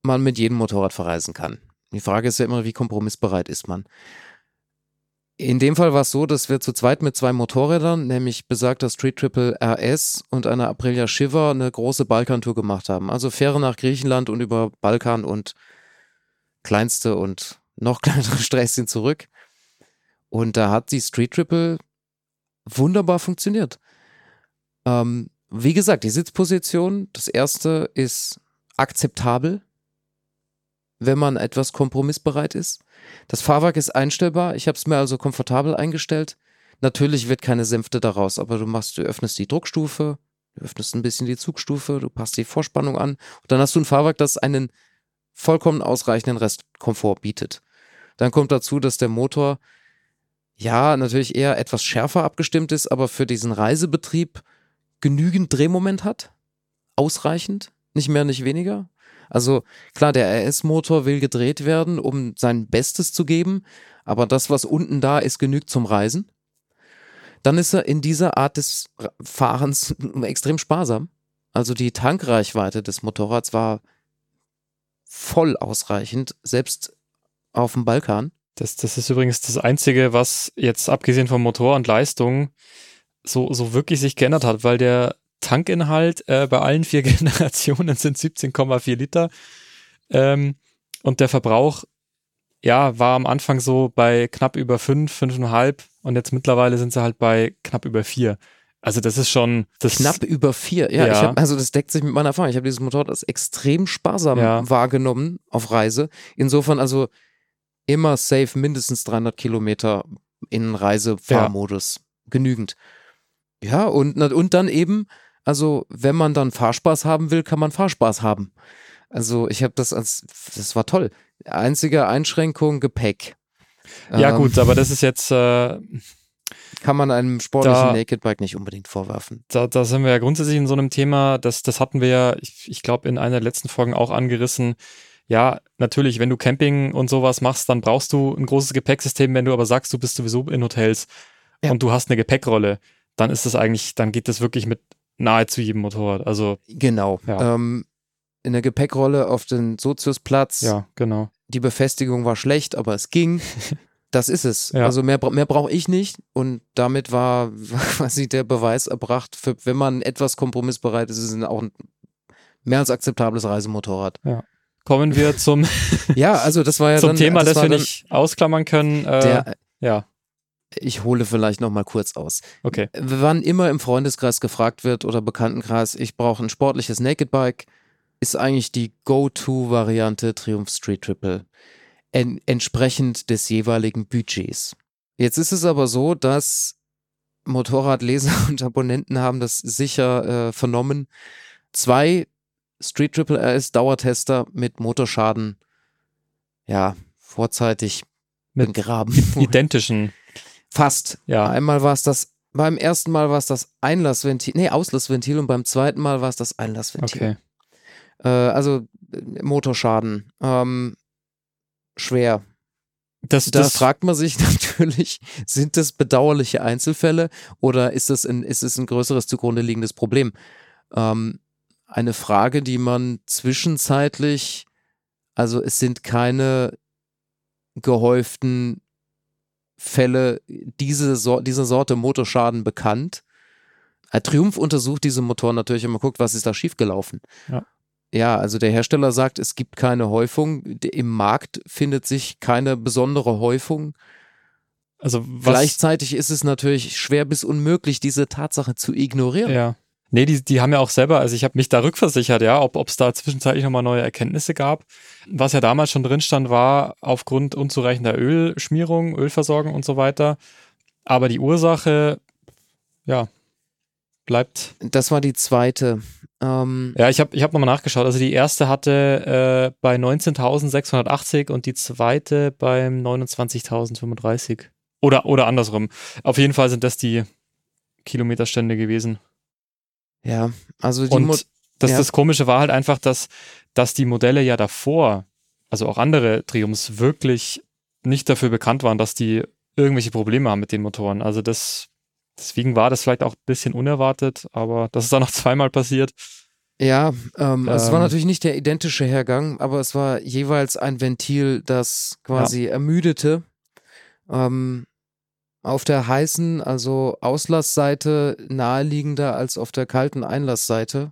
man mit jedem Motorrad verreisen kann. Die Frage ist ja immer, wie kompromissbereit ist man. In dem Fall war es so, dass wir zu zweit mit zwei Motorrädern, nämlich besagter Street Triple RS und einer Aprilia Shiver, eine große Balkantour gemacht haben. Also Fähre nach Griechenland und über Balkan und kleinste und noch kleinere Sträßchen zurück. Und da hat die Street Triple wunderbar funktioniert. Ähm, wie gesagt, die Sitzposition, das erste ist akzeptabel, wenn man etwas kompromissbereit ist. Das Fahrwerk ist einstellbar. Ich habe es mir also komfortabel eingestellt. Natürlich wird keine Sänfte daraus, aber du machst, du öffnest die Druckstufe, du öffnest ein bisschen die Zugstufe, du passt die Vorspannung an und dann hast du ein Fahrwerk, das einen vollkommen ausreichenden Restkomfort bietet. Dann kommt dazu, dass der Motor ja natürlich eher etwas schärfer abgestimmt ist, aber für diesen Reisebetrieb genügend Drehmoment hat. Ausreichend, nicht mehr, nicht weniger. Also klar, der RS-Motor will gedreht werden, um sein Bestes zu geben, aber das, was unten da ist, genügt zum Reisen. Dann ist er in dieser Art des Fahrens extrem sparsam. Also die Tankreichweite des Motorrads war voll ausreichend, selbst auf dem Balkan. Das, das ist übrigens das Einzige, was jetzt abgesehen vom Motor und Leistung so, so wirklich sich geändert hat, weil der Tankinhalt äh, bei allen vier Generationen sind 17,4 Liter. Ähm, und der Verbrauch, ja, war am Anfang so bei knapp über 5, 5,5 und jetzt mittlerweile sind sie halt bei knapp über 4. Also das ist schon das knapp über 4. Ja, Ja. Hab, also das deckt sich mit meiner Erfahrung. Ich habe dieses Motorrad als extrem sparsam Ja. wahrgenommen auf Reise. Insofern also immer safe mindestens 300 Kilometer in Reisefahrmodus. Genügend. Ja, und, und dann eben, also wenn man dann Fahrspaß haben will, kann man Fahrspaß haben. Also ich habe das als, das war toll. Einzige Einschränkung, Gepäck. Ja, Ähm, gut, aber das ist jetzt, äh, Kann man einem sportlichen Da- Naked Bike nicht unbedingt vorwerfen. da, da sind wir ja grundsätzlich in so einem Thema, das, das hatten wir ja, ich, ich glaube, in einer der letzten Folgen auch angerissen. Ja, natürlich, wenn du Camping und sowas machst, dann brauchst du ein großes Gepäcksystem. Wenn du aber sagst, du bist sowieso in Hotels Ja. und du hast eine Gepäckrolle, dann ist das eigentlich, dann geht das wirklich mit nahezu jedem Motorrad. Also, Genau. Ja. Ähm, in der Gepäckrolle auf den Soziusplatz. ja, genau. Die Befestigung war schlecht, aber es ging. Das ist es. Ja. Also mehr, mehr brauche ich nicht. Und damit war quasi der Beweis erbracht, für, wenn man etwas kompromissbereit ist, ist es auch ein mehr als akzeptables Reisemotorrad. Kommen wir zum, Ja, also das war ja zum dann, Thema, das das wir dann nicht ausklammern können. Äh, Der, ja, ich hole vielleicht noch mal kurz aus. okay. Wann immer im Freundeskreis gefragt wird oder Bekanntenkreis, ich brauche ein sportliches Naked Bike, ist eigentlich die Go-To-Variante Triumph Street Triple. En entsprechend des jeweiligen Budgets. Jetzt ist es aber so, dass Motorradleser und Abonnenten haben das sicher äh, vernommen. Zwei Street Triple RS Dauertester mit Motorschaden, ja, vorzeitig Mit begraben. Identischen, Fast. ja. Einmal war es das, beim ersten Mal war es das Einlassventil, nee, Auslassventil und beim zweiten Mal war es das Einlassventil. Okay. Äh, also Motorschaden. Ähm, schwer. Das, Da das, fragt man sich natürlich, sind das bedauerliche Einzelfälle oder ist es ein, ist es ein größeres zugrunde liegendes Problem? Ähm, eine Frage, die man zwischenzeitlich, also es sind keine gehäuften Fälle diese Sor dieser Sorte Motorschaden bekannt. Äh, Triumph untersucht diese Motoren natürlich immer, guckt, was ist da schiefgelaufen. Ja. Ja, also der Hersteller sagt, es gibt keine Häufung. Im Markt findet sich keine besondere Häufung. also was, Gleichzeitig ist es natürlich schwer bis unmöglich, diese Tatsache zu ignorieren. Ja. Nee, die, die haben ja auch selber, also ich habe mich da rückversichert, ja, ob es da zwischenzeitlich nochmal neue Erkenntnisse gab. Was ja damals schon drin stand, war aufgrund unzureichender Ölschmierung, Ölversorgung und so weiter. Aber die Ursache, ja, bleibt. Das war die zweite. Ähm, Ja, ich habe ich hab nochmal nachgeschaut. Also die erste hatte äh, bei 19.680 und die zweite beim 29.035. Oder, oder andersrum. Auf jeden Fall sind das die Kilometerstände gewesen. Ja, also die Mo Und das, ja. das Komische war halt einfach, dass, dass die Modelle ja davor, also auch andere Triumphs, wirklich nicht dafür bekannt waren, dass die irgendwelche Probleme haben mit den Motoren. Also das, deswegen war das vielleicht auch ein bisschen unerwartet, aber das ist dann noch zweimal passiert. Ja, ähm, also es war Ähm. natürlich nicht der identische Hergang, aber es war jeweils ein Ventil, das quasi ermüdete. Ähm, auf der heißen, also Auslassseite naheliegender als auf der kalten Einlassseite.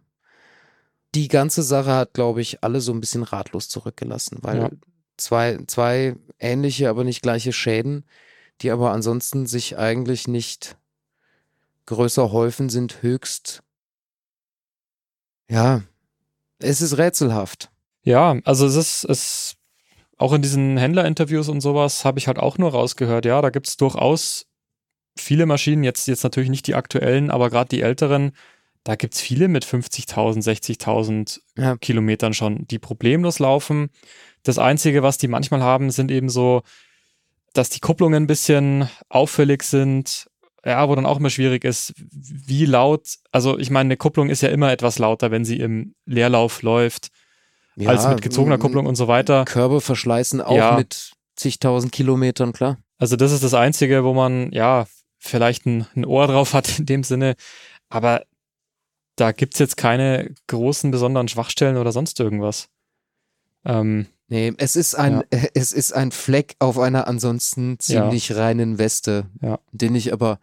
Die ganze Sache hat, glaube ich, alle so ein bisschen ratlos zurückgelassen, weil Ja. zwei, zwei ähnliche, aber nicht gleiche Schäden, die aber ansonsten sich eigentlich nicht größer häufen, sind höchst Ja, es ist rätselhaft. Ja, also es ist, es, auch in diesen Händlerinterviews und sowas habe ich halt auch nur rausgehört, ja, da gibt es durchaus viele Maschinen, jetzt, jetzt natürlich nicht die aktuellen, aber gerade die älteren, da gibt es viele mit 50.000, 60.000 Ja. Kilometern schon, die problemlos laufen. Das Einzige, was die manchmal haben, sind eben so, dass die Kupplungen ein bisschen auffällig sind. Ja, wo dann auch immer schwierig ist, wie laut, also ich meine, eine Kupplung ist ja immer etwas lauter, wenn sie im Leerlauf läuft, als mit gezogener Kupplung und so weiter. Körbe verschleißen auch Ja. mit zigtausend Kilometern, klar. Also das ist das Einzige, wo man ja vielleicht ein, ein Ohr drauf hat in dem Sinne. Aber da gibt's jetzt keine großen besonderen Schwachstellen oder sonst irgendwas. Ähm, Nee, es ist ein, es ist ein Fleck auf einer ansonsten ziemlich reinen Weste, Ja. den ich aber,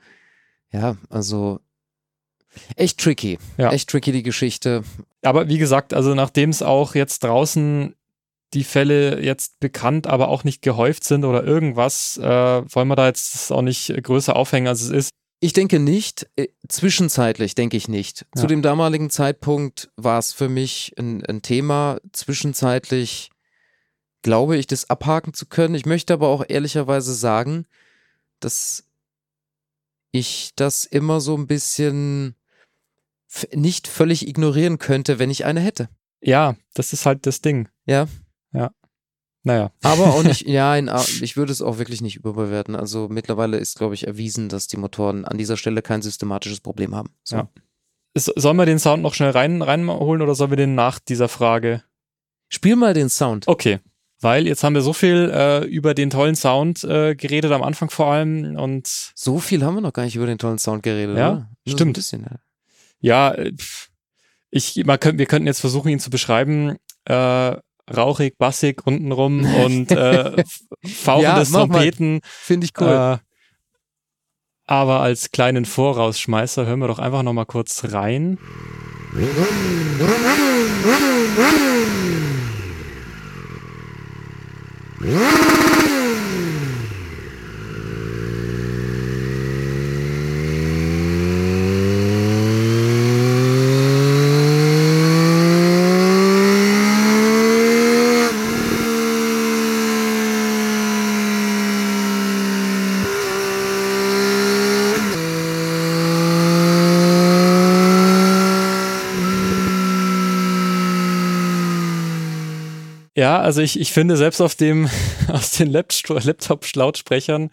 ja, also echt tricky. Ja. Echt tricky die Geschichte. aber wie gesagt, also nachdem es auch jetzt draußen die Fälle jetzt bekannt, aber auch nicht gehäuft sind oder irgendwas, äh, wollen wir da jetzt auch nicht größer aufhängen, als es ist. Ich denke nicht, äh, zwischenzeitlich denke ich nicht. Zu Ja. dem damaligen Zeitpunkt war es für mich ein, ein Thema, zwischenzeitlich glaube ich, das abhaken zu können. Ich möchte aber auch ehrlicherweise sagen, dass ich das immer so ein bisschen nicht völlig ignorieren könnte, wenn ich eine hätte. Ja, das ist halt das Ding. Ja. Ja. Naja. Aber auch nicht, ja, in, ich würde es auch wirklich nicht überbewerten. Also mittlerweile ist, glaube ich, erwiesen, dass die Motoren an dieser Stelle kein systematisches Problem haben. So. Ja. So- Sollen wir den Sound noch schnell rein, reinholen oder sollen wir den nach dieser Frage? Spiel mal den Sound. Okay. Weil jetzt haben wir so viel äh, über den tollen Sound äh, geredet, am Anfang vor allem. Und So viel haben wir noch gar nicht über den tollen Sound geredet, Ja, oder? Nur So ein stimmt. bisschen, ja. Ja, äh, ich, man könnt, wir könnten jetzt versuchen, ihn zu beschreiben. Äh, rauchig, bassig untenrum und äh, fauchendes Ja. Trompeten. Finde ich cool. Äh, aber als kleinen Vorausschmeißer hören wir doch einfach noch mal kurz rein. Ja, also ich, ich finde, selbst auf dem, aus den Laptop- Laptop-Lautsprechern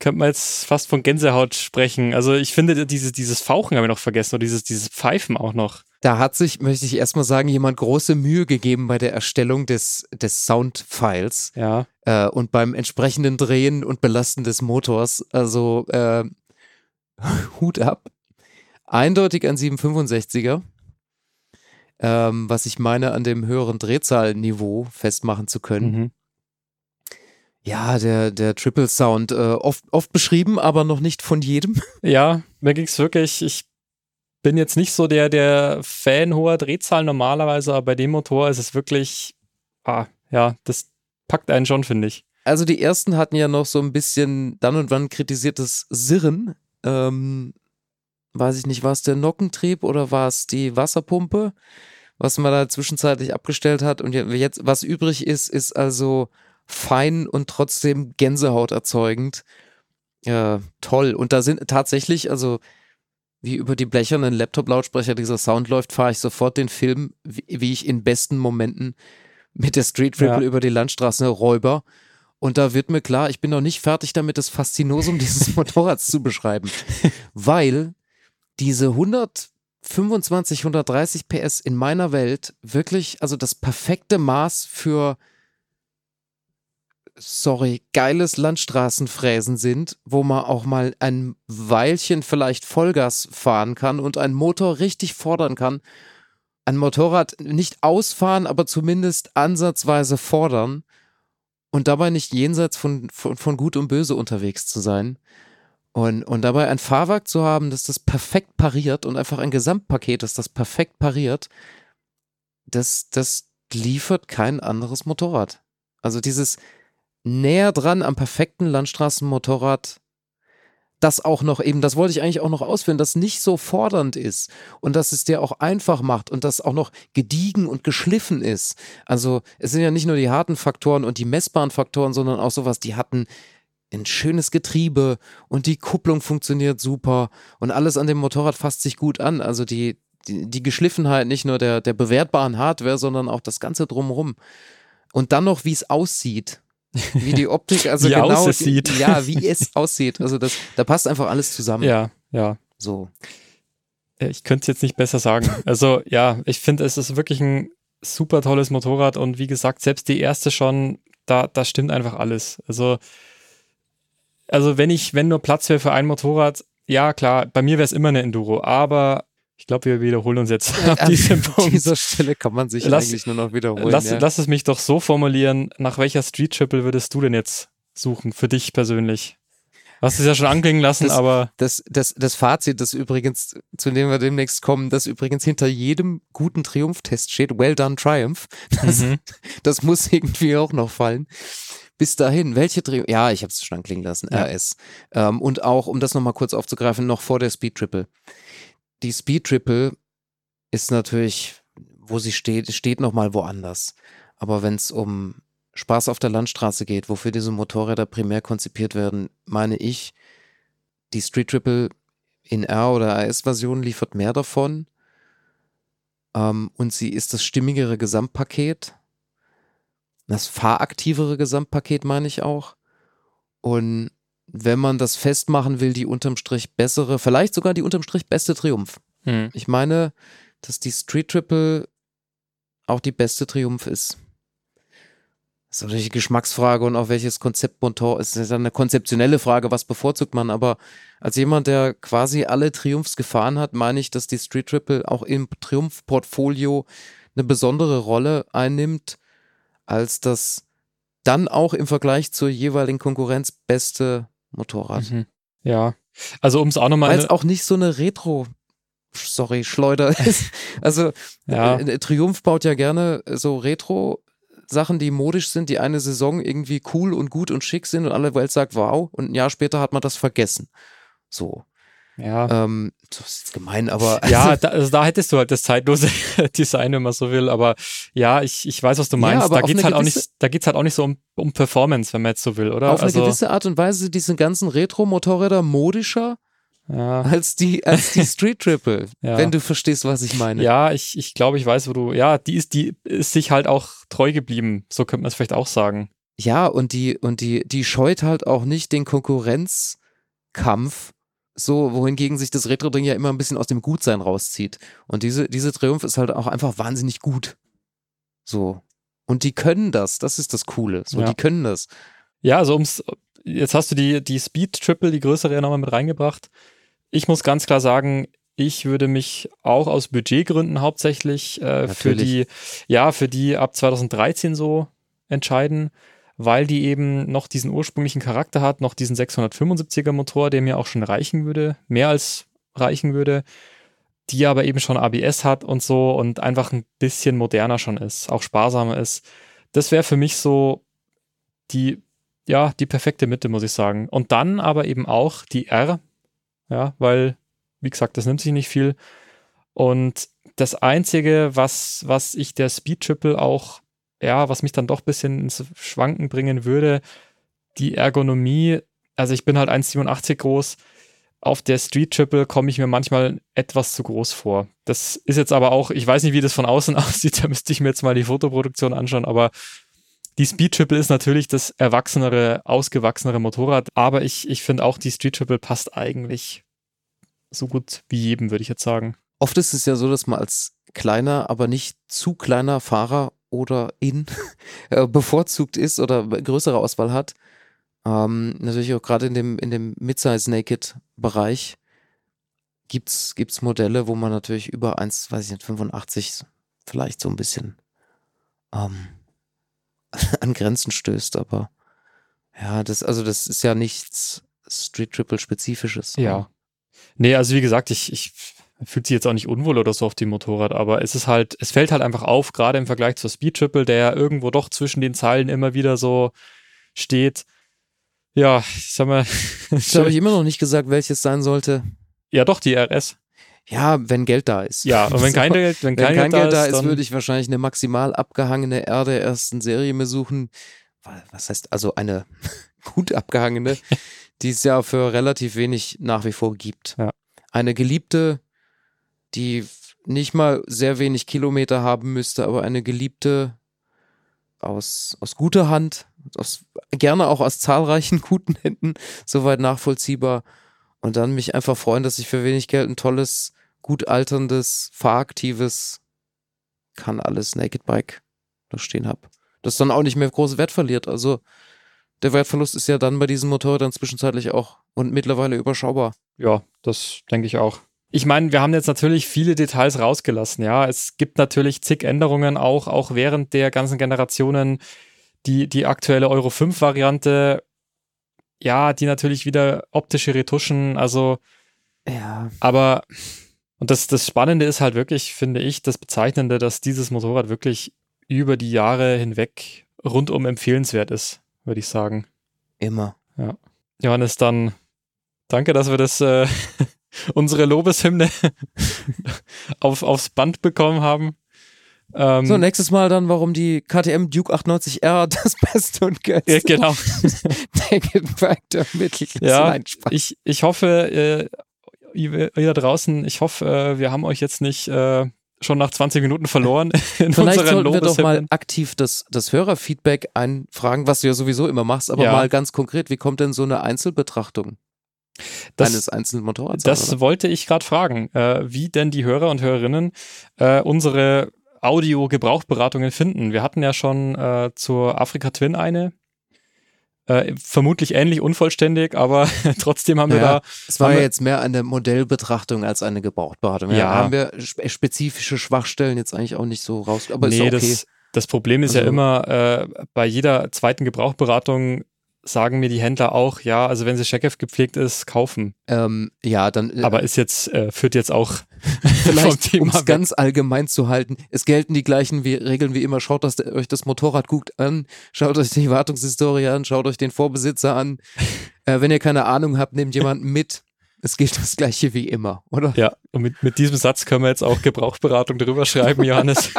könnte man jetzt fast von Gänsehaut sprechen. Also ich finde, dieses, dieses Fauchen haben wir noch vergessen oder dieses, dieses Pfeifen auch noch. Da hat sich, möchte ich erstmal sagen, jemand große Mühe gegeben bei der Erstellung des, des Soundfiles Ja, äh, und beim entsprechenden Drehen und Belasten des Motors. Also äh, Hut ab. Eindeutig ein 765er. Ähm, was ich meine, an dem höheren Drehzahlniveau festmachen zu können. mhm. Ja, der, der Triple Sound, äh, oft, oft beschrieben, aber noch nicht von jedem. ja mir ging's wirklich, ich bin jetzt nicht so der, der Fan hoher Drehzahlen normalerweise, aber bei dem Motor ist es wirklich, ah, ja, das packt einen schon, finde ich. Also die ersten hatten ja noch so ein bisschen dann und wann kritisiertes Sirren. Ähm, weiß ich nicht, war es der Nockentrieb oder war es die Wasserpumpe, was man da zwischenzeitlich abgestellt hat. Und jetzt, was übrig ist, ist also fein und trotzdem Gänsehaut erzeugend. Ja, toll. Und da sind tatsächlich, also wie über die blechernen Laptop-Lautsprecher dieser Sound läuft, fahre ich sofort den Film, wie, wie ich in besten Momenten mit der Street Triple Ja. über die Landstraße räuber. Und da wird mir klar, ich bin noch nicht fertig damit, das Faszinosum dieses Motorrads zu beschreiben. Weil diese 125, 130 PS in meiner Welt wirklich, also das perfekte Maß für, sorry, geiles Landstraßenfräsen sind, wo man auch mal ein Weilchen vielleicht Vollgas fahren kann und einen Motor richtig fordern kann. Ein Motorrad nicht ausfahren, aber zumindest ansatzweise fordern und dabei nicht jenseits von, von, von Gut und Böse unterwegs zu sein. Und, und dabei ein Fahrwerk zu haben, das das perfekt pariert und einfach ein Gesamtpaket, das das perfekt pariert, das, das liefert kein anderes Motorrad. Also dieses näher dran am perfekten Landstraßenmotorrad, das auch noch eben, das wollte ich eigentlich auch noch ausführen, das nicht so fordernd ist und dass es dir auch einfach macht und das auch noch gediegen und geschliffen ist. Also es sind ja nicht nur die harten Faktoren und die messbaren Faktoren, sondern auch sowas, die hatten ein schönes Getriebe und die Kupplung funktioniert super und alles an dem Motorrad fasst sich gut an. Also die, die, die Geschliffenheit nicht nur der, der bewertbaren Hardware, sondern auch das Ganze drumherum. Und dann noch, wie es aussieht. Wie die Optik, also wie genau. es sieht. Ja, wie es aussieht. Also das, da passt einfach alles zusammen. Ja, ja. So. Ich könnte es jetzt nicht besser sagen. Also ja, ich finde, es ist wirklich ein super tolles Motorrad und wie gesagt, selbst die erste schon, da, da stimmt einfach alles. Also, also wenn ich, wenn nur Platz wäre für ein Motorrad, ja klar, bei mir wäre es immer eine Enduro, aber ich glaube, wir wiederholen uns jetzt ab An diesem Punkt. dieser Stelle kann man sich Lass- eigentlich nur noch wiederholen. Lass, ja. lass es mich doch so formulieren, nach welcher Street Triple würdest du denn jetzt suchen, für dich persönlich? Du hast es ja schon anklingen lassen, Das- aber Das, das, das Fazit, das übrigens, zu dem wir demnächst kommen, das übrigens hinter jedem guten Triumph-Test steht, well done Triumph. Das, Mhm. das muss irgendwie auch noch fallen. Bis dahin, welche Triumph, ja, ich habe es schon anklingen lassen, Ja. RS. Ähm, und auch, um das nochmal kurz aufzugreifen, noch vor der Speed Triple. Die Speed Triple ist natürlich, wo sie steht, steht nochmal woanders. Aber wenn es um Spaß auf der Landstraße geht, wofür diese Motorräder primär konzipiert werden, meine ich, die Street Triple in R- oder AS-Version liefert mehr davon. Ähm, und sie ist das stimmigere Gesamtpaket. Das fahraktivere Gesamtpaket meine ich auch. Und wenn man das festmachen will, die unterm Strich bessere, vielleicht sogar die unterm Strich beste Triumph. hm. Ich meine, dass die Street Triple auch die beste Triumph ist. Das ist natürlich eine Geschmacksfrage und auch welches Konzept Motor ist. Das ist eine konzeptionelle Frage, was bevorzugt man. Aber als jemand, der quasi alle Triumphs gefahren hat, meine ich, dass die Street Triple auch im Triumph-Portfolio eine besondere Rolle einnimmt, als das dann auch im Vergleich zur jeweiligen Konkurrenz beste Motorrad. Mhm. Ja. Also um es auch nochmal Weil es auch nicht so eine Retro, sorry, Schleuder ist. Also Ja. äh, Triumph baut ja gerne so Retro Sachen, die modisch sind, die eine Saison irgendwie cool und gut und schick sind und alle Welt sagt wow und ein Jahr später hat man das vergessen. So. Ja. Ähm, das ist gemein, aber Ja, da, also da hättest du halt das zeitlose Design, wenn man so will. Aber ja, ich, ich weiß, was du Ja, meinst. aber da geht's eine halt auch nicht, da geht's halt auch nicht so um, um Performance, wenn man jetzt so will, oder? auf eine also, gewisse Art und Weise diese ganzen Retro-Motorräder modischer ja, als die, als die Street Triple, Ja. wenn du verstehst, was ich meine. ja, ich, ich glaube, ich weiß, wo du. Ja, die ist, die ist sich halt auch treu geblieben. So könnte man es vielleicht auch sagen. Ja, und die, und die, die scheut halt auch nicht den Konkurrenzkampf, so, wohingegen sich das Retro-Ding ja immer ein bisschen aus dem Gutsein rauszieht. Und diese, diese Triumph ist halt auch einfach wahnsinnig gut. So. Und die können das, das ist das Coole. So, Ja. die können das. Ja, also ums, jetzt hast du die, die Speed Triple, die größere ja nochmal mit reingebracht. Ich muss ganz klar sagen, ich würde mich auch aus Budgetgründen hauptsächlich äh, für die, ja, für die ab 2013 so entscheiden, weil die eben noch diesen ursprünglichen Charakter hat, noch diesen 675er Motor, der mir auch schon reichen würde, mehr als reichen würde, die aber eben schon ABS hat und so und einfach ein bisschen moderner schon ist, auch sparsamer ist. Das wäre für mich so die ja, die perfekte Mitte, muss ich sagen. Und dann aber eben auch die R, ja, weil, wie gesagt, das nimmt sich nicht viel. Und das Einzige, was, was ich der Speed Triple auch, ja, was mich dann doch ein bisschen ins Schwanken bringen würde, die Ergonomie, also ich bin halt 1,87 groß, auf der Street Triple komme ich mir manchmal etwas zu groß vor. Das ist jetzt aber auch, ich weiß nicht, wie das von außen aussieht, da müsste ich mir jetzt mal die Fotoproduktion anschauen, aber die Speed Triple ist natürlich das erwachsenere, ausgewachsenere Motorrad, aber ich, ich finde auch, die Street Triple passt eigentlich so gut wie jedem, würde ich jetzt sagen. Oft ist es ja so, dass man als kleiner, aber nicht zu kleiner Fahrer oder in äh, bevorzugt ist oder größere Auswahl hat. Ähm, natürlich auch gerade in dem, in dem Midsize Naked Bereich gibt's, gibt's Modelle, wo man natürlich über 1, weiß ich nicht, 85 vielleicht so ein bisschen ähm, an Grenzen stößt, aber ja, das, also das ist ja nichts Street Triple Spezifisches. Ja. Nee, also wie gesagt, ich, ich fühlt sich jetzt auch nicht unwohl oder so auf dem Motorrad, aber es ist halt, es fällt halt einfach auf, gerade im Vergleich zur Speed Triple, der ja irgendwo doch zwischen den Zeilen immer wieder so steht. Ja, sag mal. Das habe ich immer noch nicht gesagt, welches sein sollte. Ja, doch, die RS. Ja, wenn Geld da ist. Ja, und wenn kein Geld, wenn Wenn kein, kein Geld da ist, dann- würde ich wahrscheinlich eine maximal abgehangene R der ersten Serie mir suchen. Wa- Was heißt also eine gut abgehangene, die es ja für relativ wenig nach wie vor gibt. Ja. Eine geliebte, die nicht mal sehr wenig Kilometer haben müsste, aber eine geliebte aus, aus guter Hand, aus, gerne auch aus zahlreichen guten Händen, soweit nachvollziehbar. Und dann mich einfach freuen, dass ich für wenig Geld ein tolles, gut alterndes, fahraktives, kann alles Naked Bike da stehen habe. Das dann auch nicht mehr groß Wert verliert. Also der Wertverlust ist ja dann bei diesem Motorrad dann zwischenzeitlich auch und mittlerweile überschaubar. Ja, das denke ich auch. Ich meine, wir haben jetzt natürlich viele Details rausgelassen, ja. Es gibt natürlich zig Änderungen auch, auch während der ganzen Generationen. Die, die aktuelle Euro 5 Variante, ja, die natürlich wieder optische Retuschen, also, Ja. aber, und das, das Spannende ist halt wirklich, finde ich, das Bezeichnende, dass dieses Motorrad wirklich über die Jahre hinweg rundum empfehlenswert ist, würde ich sagen. Immer. Johannes, dann danke, dass wir das äh, unsere Lobeshymne auf, aufs Band bekommen haben. Ähm, So, nächstes Mal dann, warum die KTM Duke 98R das beste und ja, geilste genau. Naked Bike der Mittelklasse Ja. Ich, ich hoffe, äh, ihr, ihr da draußen, ich hoffe, äh, wir haben euch jetzt nicht äh, schon nach 20 Minuten verloren in Vielleicht unseren sollten wir doch mal aktiv das, das Hörerfeedback einfragen, was du ja sowieso immer machst, aber Ja. mal ganz konkret, wie kommt denn so eine Einzelbetrachtung Das- eines einzelnen Motorrads? Das an, wollte ich gerade fragen, äh, wie denn die Hörer und Hörerinnen äh, unsere Audio-Gebrauchberatungen finden. Wir hatten ja schon äh, zur Afrika Twin eine. Äh, vermutlich ähnlich unvollständig, aber trotzdem haben wir Ja, da. Es war ja jetzt mehr eine Modellbetrachtung als eine Gebrauchtberatung. Ja. Ja. haben wir spe- spezifische Schwachstellen jetzt eigentlich auch nicht so raus. Aber ist nee, ja okay. das, das Problem ist ja Also- immer, äh, bei jeder zweiten Gebrauchberatung sagen mir die Händler auch, ja, also wenn sie Checkev gepflegt ist, kaufen. ähm, ja, dann äh, Aber ist jetzt, äh, führt jetzt auch vielleicht, um es ganz allgemein zu halten, es gelten die gleichen wie, Regeln wie immer. Schaut das, euch das Motorrad gut an, schaut euch die Wartungshistorie an, schaut euch den Vorbesitzer an. äh, wenn ihr keine Ahnung habt, nehmt jemanden mit. Es gilt das gleiche wie immer, oder? Ja, und mit, mit diesem Satz können wir jetzt auch Gebrauchberatung drüber schreiben, Johannes.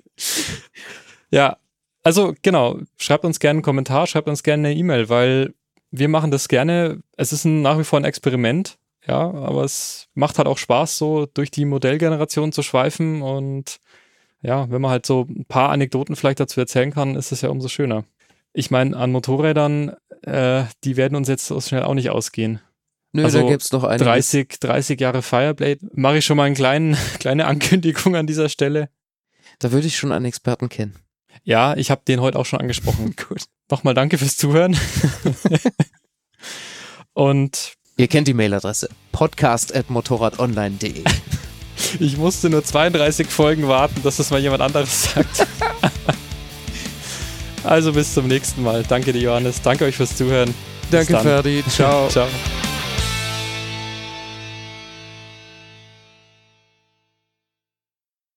ja, also genau, schreibt uns gerne einen Kommentar, schreibt uns gerne eine E-Mail, weil wir machen das gerne. Es ist ein, nach wie vor ein Experiment, ja, aber es macht halt auch Spaß, so durch die Modellgeneration zu schweifen und ja, wenn man halt so ein paar Anekdoten vielleicht dazu erzählen kann, ist es ja umso schöner. Ich meine, an Motorrädern, äh, die werden uns jetzt so schnell auch nicht ausgehen. Nö, Also da gibt's noch eine. 30, 30 Jahre Fireblade. Mache ich schon mal eine kleinen, kleine Ankündigung an dieser Stelle. Da würde ich schon einen Experten kennen. Ja, ich habe den heute auch schon angesprochen. Gut. Nochmal danke fürs Zuhören. Und Ihr kennt die Mailadresse podcast.motorradonline.de. ich musste nur 32 Folgen warten, dass das mal jemand anderes sagt. Also bis zum nächsten Mal. Danke dir, Johannes. Danke euch fürs Zuhören. Danke. Ferdi. Ciao. Ciao.